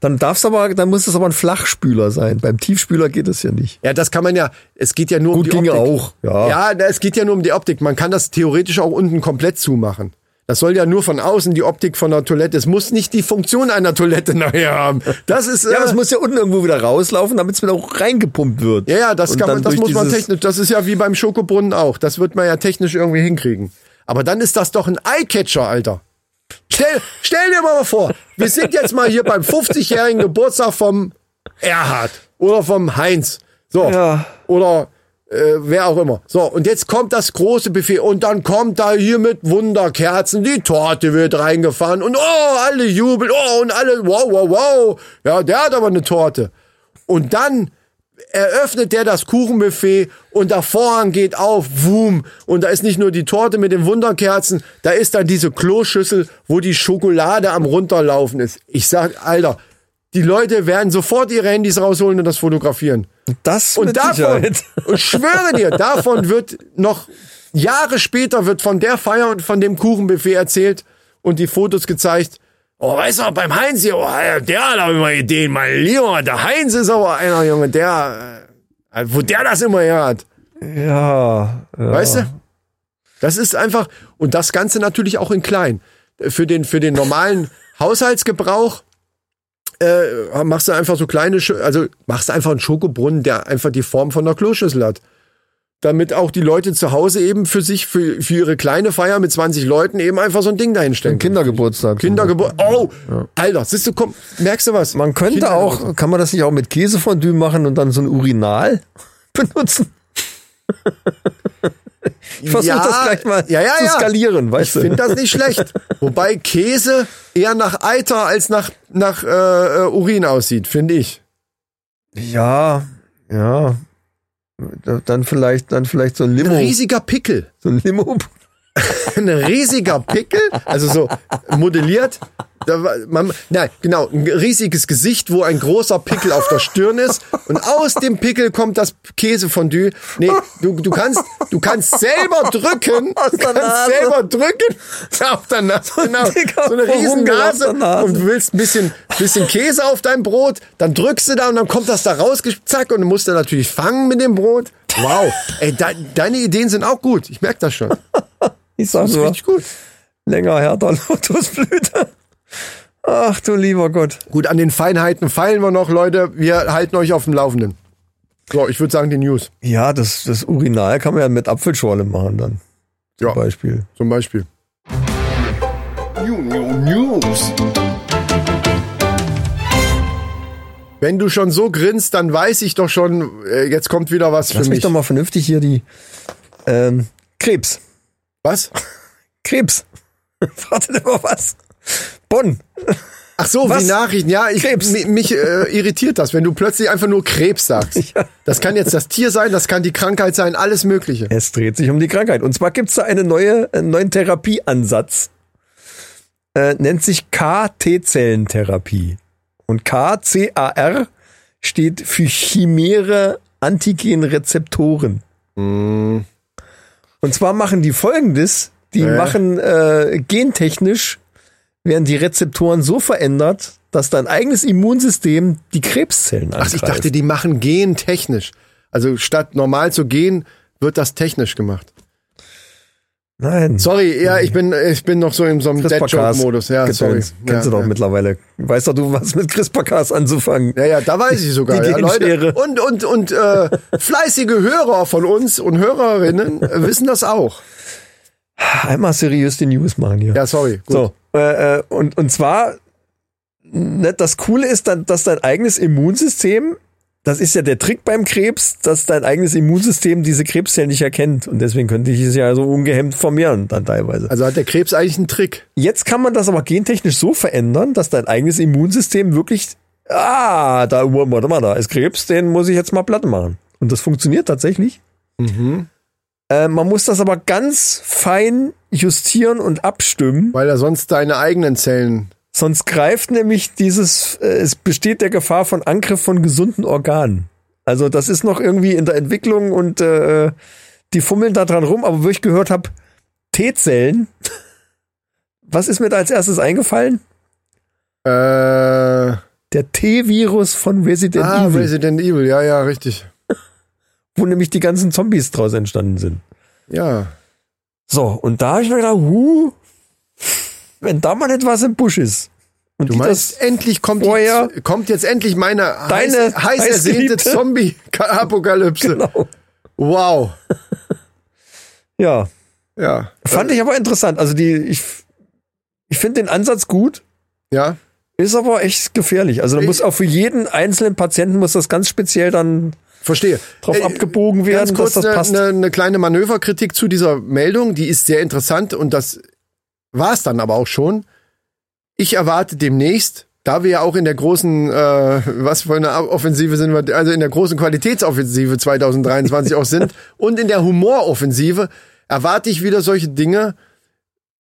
Dann darf's aber, dann muss es aber ein Flachspüler sein. Beim Tiefspüler geht es ja nicht. Ja, das kann man ja, es geht ja nur um Gut, die ginge Optik. auch, ja. Ja, es geht ja nur um die Optik. Man kann das theoretisch auch unten komplett zumachen. Das soll ja nur von außen die Optik von einer Toilette. Es muss nicht die Funktion einer Toilette nachher haben. Das ist, Ja, äh, das muss ja unten irgendwo wieder rauslaufen, damit es wieder auch reingepumpt wird. ja, ja, das kann man, das muss man technisch, das ist ja wie beim Schokobrunnen auch. Das wird man ja technisch irgendwie hinkriegen. Aber dann ist das doch ein Eyecatcher, Alter. Stell, stell dir mal vor, wir sind jetzt mal hier beim 50-jährigen Geburtstag vom Erhard oder vom Heinz. So. Ja. Oder äh, wer auch immer. So, und jetzt kommt das große Buffet und dann kommt da hier mit Wunderkerzen, die Torte wird reingefahren und oh, alle jubeln, oh, und alle, wow, wow, wow. Ja, der hat aber eine Torte. Und dann eröffnet der das Kuchenbuffet und der Vorhang geht auf, wum, und da ist nicht nur die Torte mit den Wunderkerzen, da ist dann diese Kloschüssel, wo die Schokolade am runterlaufen ist. Ich sag, Alter, die Leute werden sofort ihre Handys rausholen und das fotografieren. Das Und mit davon, Sicherheit. ich schwöre dir, davon wird noch Jahre später wird von der Feier und von dem Kuchenbuffet erzählt und die Fotos gezeigt. Oh, weißt du, beim Heinz hier, oh, der hat aber immer Ideen, mein Lieber. Der Heinz ist aber einer, Junge, der, äh, wo der das immer her hat. Ja, ja. Weißt du? Das ist einfach, und das Ganze natürlich auch in klein. Für den, für den normalen Haushaltsgebrauch äh, machst du einfach so kleine, also machst du einfach einen Schokobrunnen, der einfach die Form von einer Kloschüssel hat. Damit auch die Leute zu Hause eben für sich, für, für ihre kleine Feier mit 20 Leuten eben einfach so ein Ding dahinstellen. Kindergeburtstag. Kindergeburt. Oh, Alter, siehst du, komm, merkst du was? Man könnte Kindergeburtstag. auch, kann man das nicht auch mit Käsefondue machen und dann so ein Urinal benutzen? Ich versuche Ja, das gleich mal ja, ja, zu ja. skalieren, Ich weißt du? finde das nicht schlecht. Wobei Käse eher nach Eiter als nach, nach äh, äh, Urin aussieht, finde ich. Ja, ja. Da- Dann vielleicht, dann vielleicht so ein Ein Limo. riesiger Pickel. So ein Limo. Ein riesiger Pickel, also so modelliert. Da war, man, nein, genau, ein riesiges Gesicht, wo ein großer Pickel auf der Stirn ist und aus dem Pickel kommt das Käsefondue. Nee, du, du kannst, du kannst selber drücken, du kannst selber drücken auf der Nase, genau, so eine riesen Nase und du willst ein bisschen, bisschen Käse auf dein Brot, dann drückst du da und dann kommt das da raus, zack, und du musst dann natürlich fangen mit dem Brot. Wow, ey, de, deine Ideen sind auch gut, ich merke das schon. Ich sag Das ist nur, richtig gut. länger, härter, Lotusblüte. Ach du lieber Gott. Gut, an den Feinheiten feilen wir noch, Leute. Wir halten euch auf dem Laufenden. So, ich würde sagen, die News. Ja, das, das Urinal kann man ja mit Apfelschorle machen dann. Zum Ja. Beispiel. Zum Beispiel. News. Wenn du schon so grinst, dann weiß ich doch schon, äh, jetzt kommt wieder was Lass für mich mich. doch mal vernünftig hier die ähm, Krebs. Was? Krebs. Wartet immer was. Bonn. Ach so, Was? wie Nachrichten. Ja, ich, Krebs. mi- mich äh, irritiert das, wenn du plötzlich einfach nur Krebs sagst. Ja. Das kann jetzt das Tier sein, das kann die Krankheit sein, alles Mögliche. Es dreht sich um die Krankheit. Und zwar gibt's da eine neue, einen neuen Therapieansatz. Äh, nennt sich KT-Zellentherapie. Und KCAR steht für chimäre Antigenrezeptoren. Und zwar machen die folgendes, die Äh. machen äh, gentechnisch, werden die Rezeptoren so verändert, dass dein eigenes Immunsystem die Krebszellen Ach, angreift. ich dachte, die machen gentechnisch. Also statt normal zu gehen, wird das technisch gemacht. Nein. Sorry, ja, ich bin, ich bin noch so in so einem Dead-Joke-Modus. Ja, sorry. Kennst ja, du doch ja. mittlerweile. Weißt doch du, was mit CRISPR-Cas anzufangen. Ja, ja, da weiß ich sogar. Die ja, Leute. Und, und, und äh, fleißige Hörer von uns und Hörerinnen äh, wissen das auch. Einmal seriös die News machen hier. Ja, sorry. Gut. So, äh, äh, und, und zwar, ne, das Coole ist, dann, dass dein eigenes Immunsystem, das ist ja der Trick beim Krebs, dass dein eigenes Immunsystem diese Krebszellen nicht erkennt. Und deswegen könnte ich es ja so ungehemmt vermehren, dann teilweise. Also hat der Krebs eigentlich einen Trick. Jetzt kann man das aber gentechnisch so verändern, dass dein eigenes Immunsystem wirklich, ah, da, warte mal, da ist Krebs, den muss ich jetzt mal platt machen. Und das funktioniert tatsächlich. Äh, man muss das aber ganz fein justieren und abstimmen, Weil er sonst deine eigenen Zellen. Sonst greift nämlich dieses, äh, es besteht der Gefahr von Angriff von gesunden Organen. Also das ist noch irgendwie in der Entwicklung und äh, die fummeln da dran rum, aber wo ich gehört habe, T-Zellen, was ist mir da als erstes eingefallen? Äh, ah, Der T-Virus von Resident Evil, Resident Evil, ja, ja, richtig. wo nämlich die ganzen Zombies draus entstanden sind. Ja. So, und da habe ich mir gedacht, huh, wenn da mal etwas im Busch ist. Und Du meinst, endlich kommt, die, kommt jetzt endlich meine Deine heiß, heiß ersehnte Zombie-Apokalypse. genau. Wow. Ja, Ja. fand ich aber interessant. Also die, ich, ich finde den Ansatz gut, Ja. ist aber echt gefährlich. Also da muss auch für jeden einzelnen Patienten muss das ganz speziell dann Verstehe. drauf Äh, abgebogen werden, Ganz kurz dass das eine, passt. eine, eine kleine Manöverkritik zu dieser Meldung, die ist sehr interessant und das war es dann aber auch schon. Ich erwarte demnächst, da wir ja auch in der großen, äh, was für eine Offensive sind wir, also in der großen Qualitätsoffensive 2023 auch sind und in der Humoroffensive, erwarte ich wieder solche Dinge,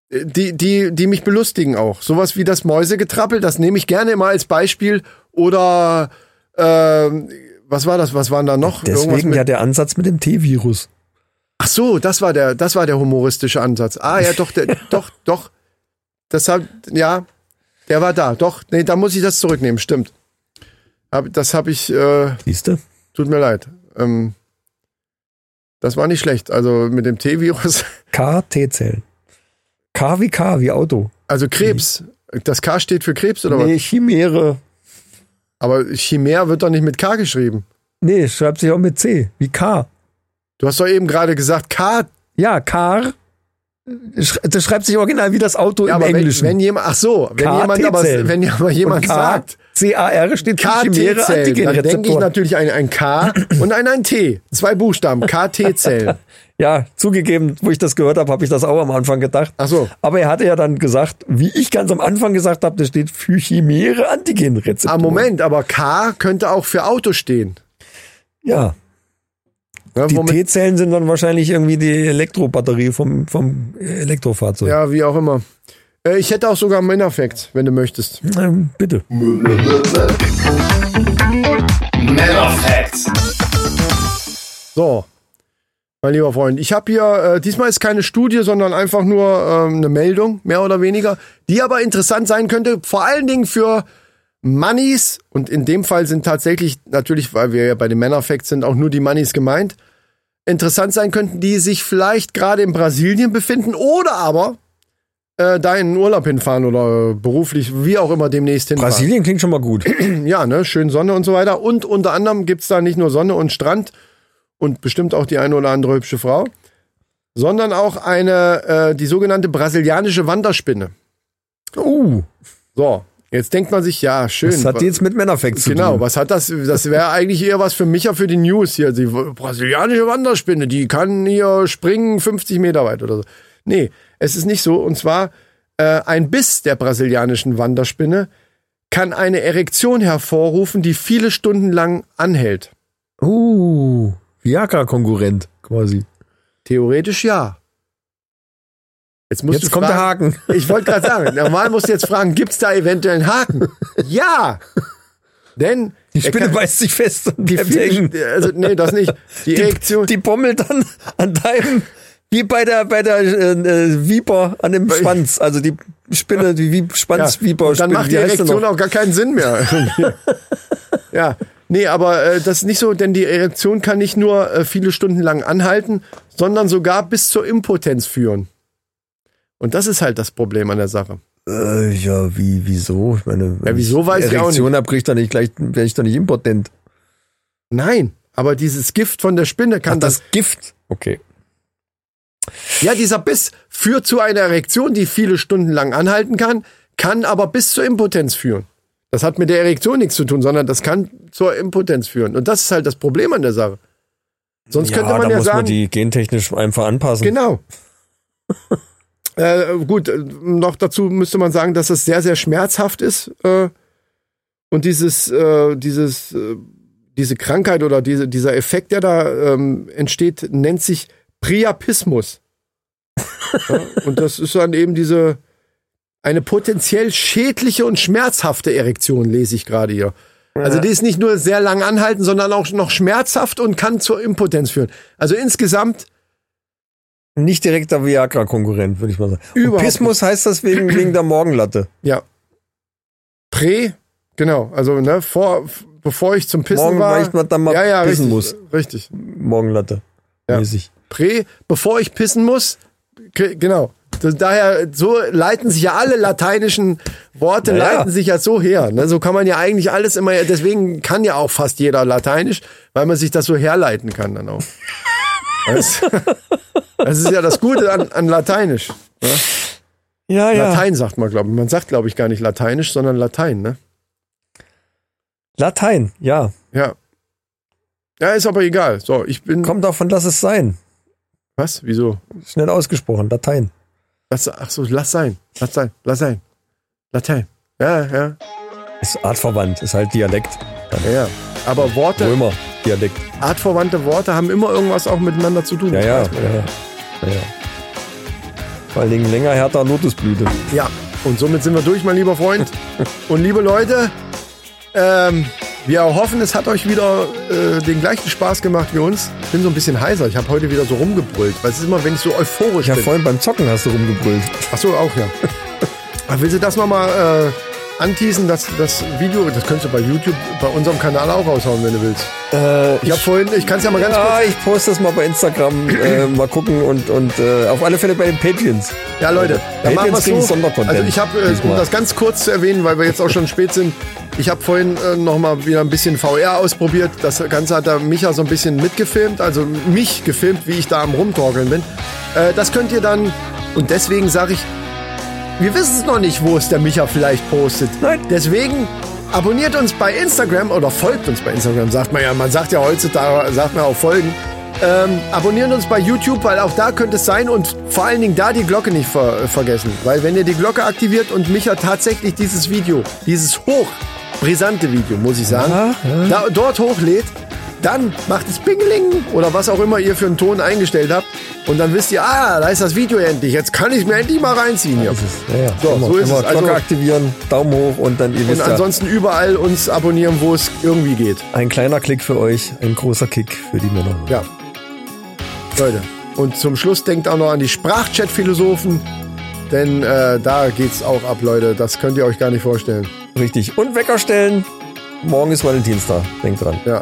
äh, die, die, die mich belustigen auch. Sowas wie das Mäusegetrappel, das nehme ich gerne immer als Beispiel. Oder ähm, was war das? Was waren da noch? Deswegen ja der Ansatz mit dem T-Virus. Ach so, das war der, das war der humoristische Ansatz. Ah ja, doch, der, doch, doch. Das hat, ja, Der war da, doch. Nee, da muss ich das zurücknehmen, stimmt. Hab, das habe ich, äh, Siehst du? tut mir leid. Ähm, das war nicht schlecht. Also mit dem T-Virus, K-T-Zellen. K wie K, wie Auto. also Krebs. Das K steht für Krebs oder nee, was? Chimäre. Aber Chimär wird doch nicht mit K geschrieben. Nee, schreibt sich auch mit C, wie K. Du hast doch eben gerade gesagt K. Ja, Car. Das schreibt sich original wie das Auto Ja, im aber wenn, Englischen. wenn jemand, ach so, wenn jemand aber, wenn jemand sagt, C-A-R steht für Chimäre KT-Zellen, dann denke ich natürlich an ein K und an ein T. Zwei Buchstaben, KT-Zellen. Ja, zugegeben, wo ich das gehört habe, habe ich das auch am Anfang gedacht. Ach so. Aber er hatte ja dann gesagt, wie ich ganz am Anfang gesagt habe, das steht für chimäre Antigenrezeptoren. Ah, Moment, aber K könnte auch für Auto stehen. Ja, Ja, die T-Zellen sind dann wahrscheinlich irgendwie die Elektrobatterie vom, vom Elektrofahrzeug. ja, wie auch immer. Äh, Ich hätte auch sogar einen Männerfakt, wenn du möchtest. Ähm, bitte. Männer Facts. So, mein lieber Freund, ich habe hier, äh, diesmal ist keine Studie, sondern einfach nur ähm, eine Meldung, mehr oder weniger, die aber interessant sein könnte, vor allen Dingen für Mannis, und in dem Fall sind tatsächlich, natürlich, weil wir ja bei den Männerfacts sind, auch nur die Mannis gemeint, interessant sein könnten, die sich vielleicht gerade in Brasilien befinden oder aber äh, da in den Urlaub hinfahren oder beruflich, wie auch immer demnächst hinfahren. Brasilien klingt schon mal gut. Ja, ne, schön Sonne und so weiter. Und unter anderem gibt's da nicht nur Sonne und Strand und bestimmt auch die eine oder andere hübsche Frau, sondern auch eine, äh, die sogenannte brasilianische Wanderspinne. Uh, So, jetzt denkt man sich, ja, schön. das hat die jetzt mit Männerfacts zu Genau, tun. was hat das? Das wäre eigentlich eher was für mich, ja für die News hier. Die brasilianische Wanderspinne, die kann hier springen 50 Meter weit oder so. Nee, es ist nicht so. Und zwar äh, ein Biss der brasilianischen Wanderspinne kann eine Erektion hervorrufen, die viele Stunden lang anhält. Uh, Viagra-Konkurrent quasi. Theoretisch ja. Jetzt, musst Jetzt du kommt der fragen, Haken. Ich wollte gerade sagen, normal musst du jetzt fragen, gibt's da eventuell einen Haken? Ja! Denn Die Spinne kann- beißt sich fest und die hängen. also nee, das nicht. Die Erektion. Die bommelt dann an deinem, wie bei der, bei der äh, äh, Viper an dem Schwanz. Also die Spinne, die Wie- Schwanzviper. und dann macht die Erektion auch gar keinen Sinn mehr. ja, nee, aber äh, das ist nicht so, denn die Erektion kann nicht nur äh, viele Stunden lang anhalten, sondern sogar bis zur Impotenz führen. Und das ist halt das Problem an der Sache. Äh, ja, wie, wieso? Ich meine, wenn Ja, wieso weiß ich auch Erektion hab, krieg ich doch nicht gleich, werde ich doch nicht impotent. Nein, aber dieses Gift von der Spinne kann Ach, das, das Gift. Okay. ja, dieser Biss führt zu einer Erektion, die viele Stunden lang anhalten kann, kann aber bis zur Impotenz führen. Das hat mit der Erektion nichts zu tun, sondern das kann zur Impotenz führen. Und das ist halt das Problem an der Sache. Sonst könnte man da ja muss sagen, man die gentechnisch einfach anpassen. Genau. äh, gut, äh, noch dazu müsste man sagen, dass es sehr, sehr schmerzhaft ist. Äh, und dieses, äh, dieses, äh, diese Krankheit oder diese, dieser Effekt, der da ähm, entsteht, nennt sich Priapismus. ja, und das ist dann eben diese eine potenziell schädliche und schmerzhafte Erektion, lese ich gerade hier. Also die ist nicht nur sehr lang anhalten, sondern auch noch schmerzhaft und kann zur Impotenz führen. Also insgesamt Nicht direkter Viagra-Konkurrent, würde ich mal sagen. Überhaupt Pismus heißt das wegen, wegen der Morgenlatte. Ja. Prä, genau. Also, ne, vor, bevor ich zum Pissen Morgen, war. ich dann mal ja, ja, pissen richtig, muss. Richtig. Morgenlatte. Ja. Mäßig. Prä, bevor ich pissen muss. Genau. Daher, so leiten sich ja alle lateinischen Worte, Na ja. leiten sich ja so her. Ne? So kann man ja eigentlich alles immer, deswegen kann ja auch fast jeder Lateinisch, weil man sich das so herleiten kann dann auch. Das, das ist ja das Gute an, an Lateinisch. Ne? Ja, ja. Latein sagt man, glaube ich. Man sagt, glaube ich, gar nicht Lateinisch, sondern Latein, ne? Latein, ja. Ja. Ja, ist aber egal. So, ich bin. Kommt davon, lass es sein. Was? Wieso? Schnell ausgesprochen, Latein. Lass, ach so, lass sein. Lass sein. Lass sein. Latein. Ja, ja. Ist artverwandt, ist halt Dialekt. Ja, ja. Aber Worte, Römer, Dialekt. artverwandte Worte haben immer irgendwas auch miteinander zu tun. Ja, ja, ja, ja. ja, ja. Vor allen Dingen länger, härter Lotusblüte. Ja, und somit sind wir durch, mein lieber Freund. und liebe Leute, ähm, wir hoffen, es hat euch wieder äh, den gleichen Spaß gemacht wie uns. Ich bin so ein bisschen heiser. Ich habe heute wieder so rumgebrüllt. Weil es ist immer, wenn ich so euphorisch Ja, bin. vorhin beim Zocken hast du rumgebrüllt. Ach so, auch ja. Willst du das nochmal äh, anteasen, dass das Video, das könntest du bei YouTube, bei unserem Kanal auch raushauen, wenn du willst. Äh, Ich habe vorhin, ich kann es ja mal ganz ja, kurz. ich poste das mal bei Instagram, äh, mal gucken und, und äh, auf alle Fälle bei den Patreons. Ja, Leute, dann machen wir Patreons kriegen so. Sondercontent Also ich habe, äh, um das ganz kurz zu erwähnen, weil wir jetzt auch schon spät sind, ich habe vorhin äh, noch mal wieder ein bisschen VR ausprobiert. Das Ganze hat da Micha so ein bisschen mitgefilmt, also mich gefilmt, wie ich da am rumtorkeln bin. Äh, das könnt ihr dann, und deswegen sage ich, wir wissen es noch nicht, wo es der Micha vielleicht postet. Nein. Deswegen abonniert uns bei Instagram oder folgt uns bei Instagram, sagt man ja. Man sagt ja heutzutage, sagt man auch folgen. Ähm, abonnieren uns bei YouTube, weil auch da könnte es sein und vor allen Dingen da die Glocke nicht ver vergessen. Weil wenn ihr die Glocke aktiviert und Micha tatsächlich dieses Video, dieses hochbrisante Video, muss ich sagen, Da, dort hochlädt, dann macht es Pingeling oder was auch immer ihr für einen Ton eingestellt habt. Und dann wisst ihr, ah, da ist das Video endlich. Jetzt kann ich mir endlich mal reinziehen hier. Ja, ja. So, immer, so ist immer es. Also- Glocke aktivieren, Daumen hoch und dann ihr Und wisst ja, ansonsten überall uns abonnieren, wo es irgendwie geht. ein kleiner Klick für euch, ein großer Kick für die Männer. Ja. Leute. Und zum Schluss denkt auch noch an die Sprachchat-Philosophen. Denn äh, da geht's auch ab, Leute. Das könnt ihr euch gar nicht vorstellen. Richtig. Und Wecker stellen. Morgen ist Valentinstag. Denkt dran. Ja.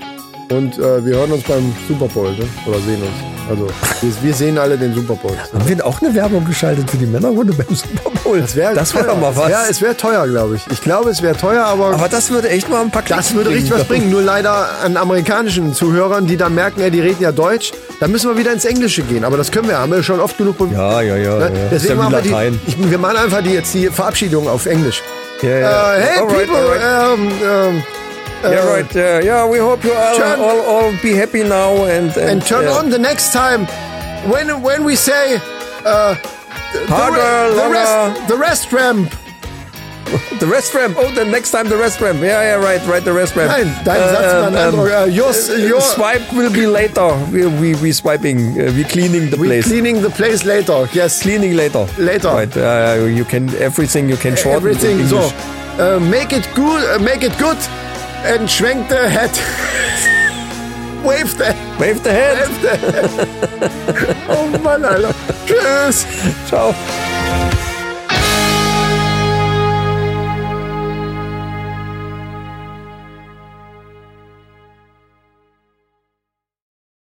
Und äh, wir hören uns beim Super Bowl, ne? Oder sehen uns. Also, wir, wir sehen alle den Super Bowl. Haben wir auch eine Werbung geschaltet für die Männerrunde beim Super Bowl? Das wäre das wär doch mal was. Ja, es wäre teuer, glaube ich. Ich glaube, es wäre teuer, aber, Aber das würde echt mal ein paar Klicks das würde richtig was bringen. Nur leider an amerikanischen Zuhörern, die dann merken, ja, die reden ja Deutsch. Da müssen wir wieder ins Englische gehen. Aber das können wir, haben wir schon oft genug. Ja, ja, ja. Ne? ja. Deswegen ja machen wir die, ich, wir machen einfach die, jetzt die Verabschiedung auf Englisch. Ja, ja. Äh, hey, Alright, people, alright. ähm, ähm, Yeah, right. Yeah, yeah. We hope you all, Turn- all, all be happy now and and, and turn on the next time when when we say uh, the, Harder, the, rest the rest ramp. the rest ramp. Oh, the next time the rest ramp. Yeah, yeah, right, right. The rest ramp. Nein, dein Satz war ein anderer. Uh, yours, uh, your, swipe will be later. We we we swiping. Uh, we cleaning the we place. cleaning the place later. Yes, Cleaning later. Later. Right. Uh, you can everything you can shorten. everything. So, uh, make it good, uh, make it good, and the head. Wave the, Wave the hand. wave the head. oh Mann, Alter. Tschüss. Ciao.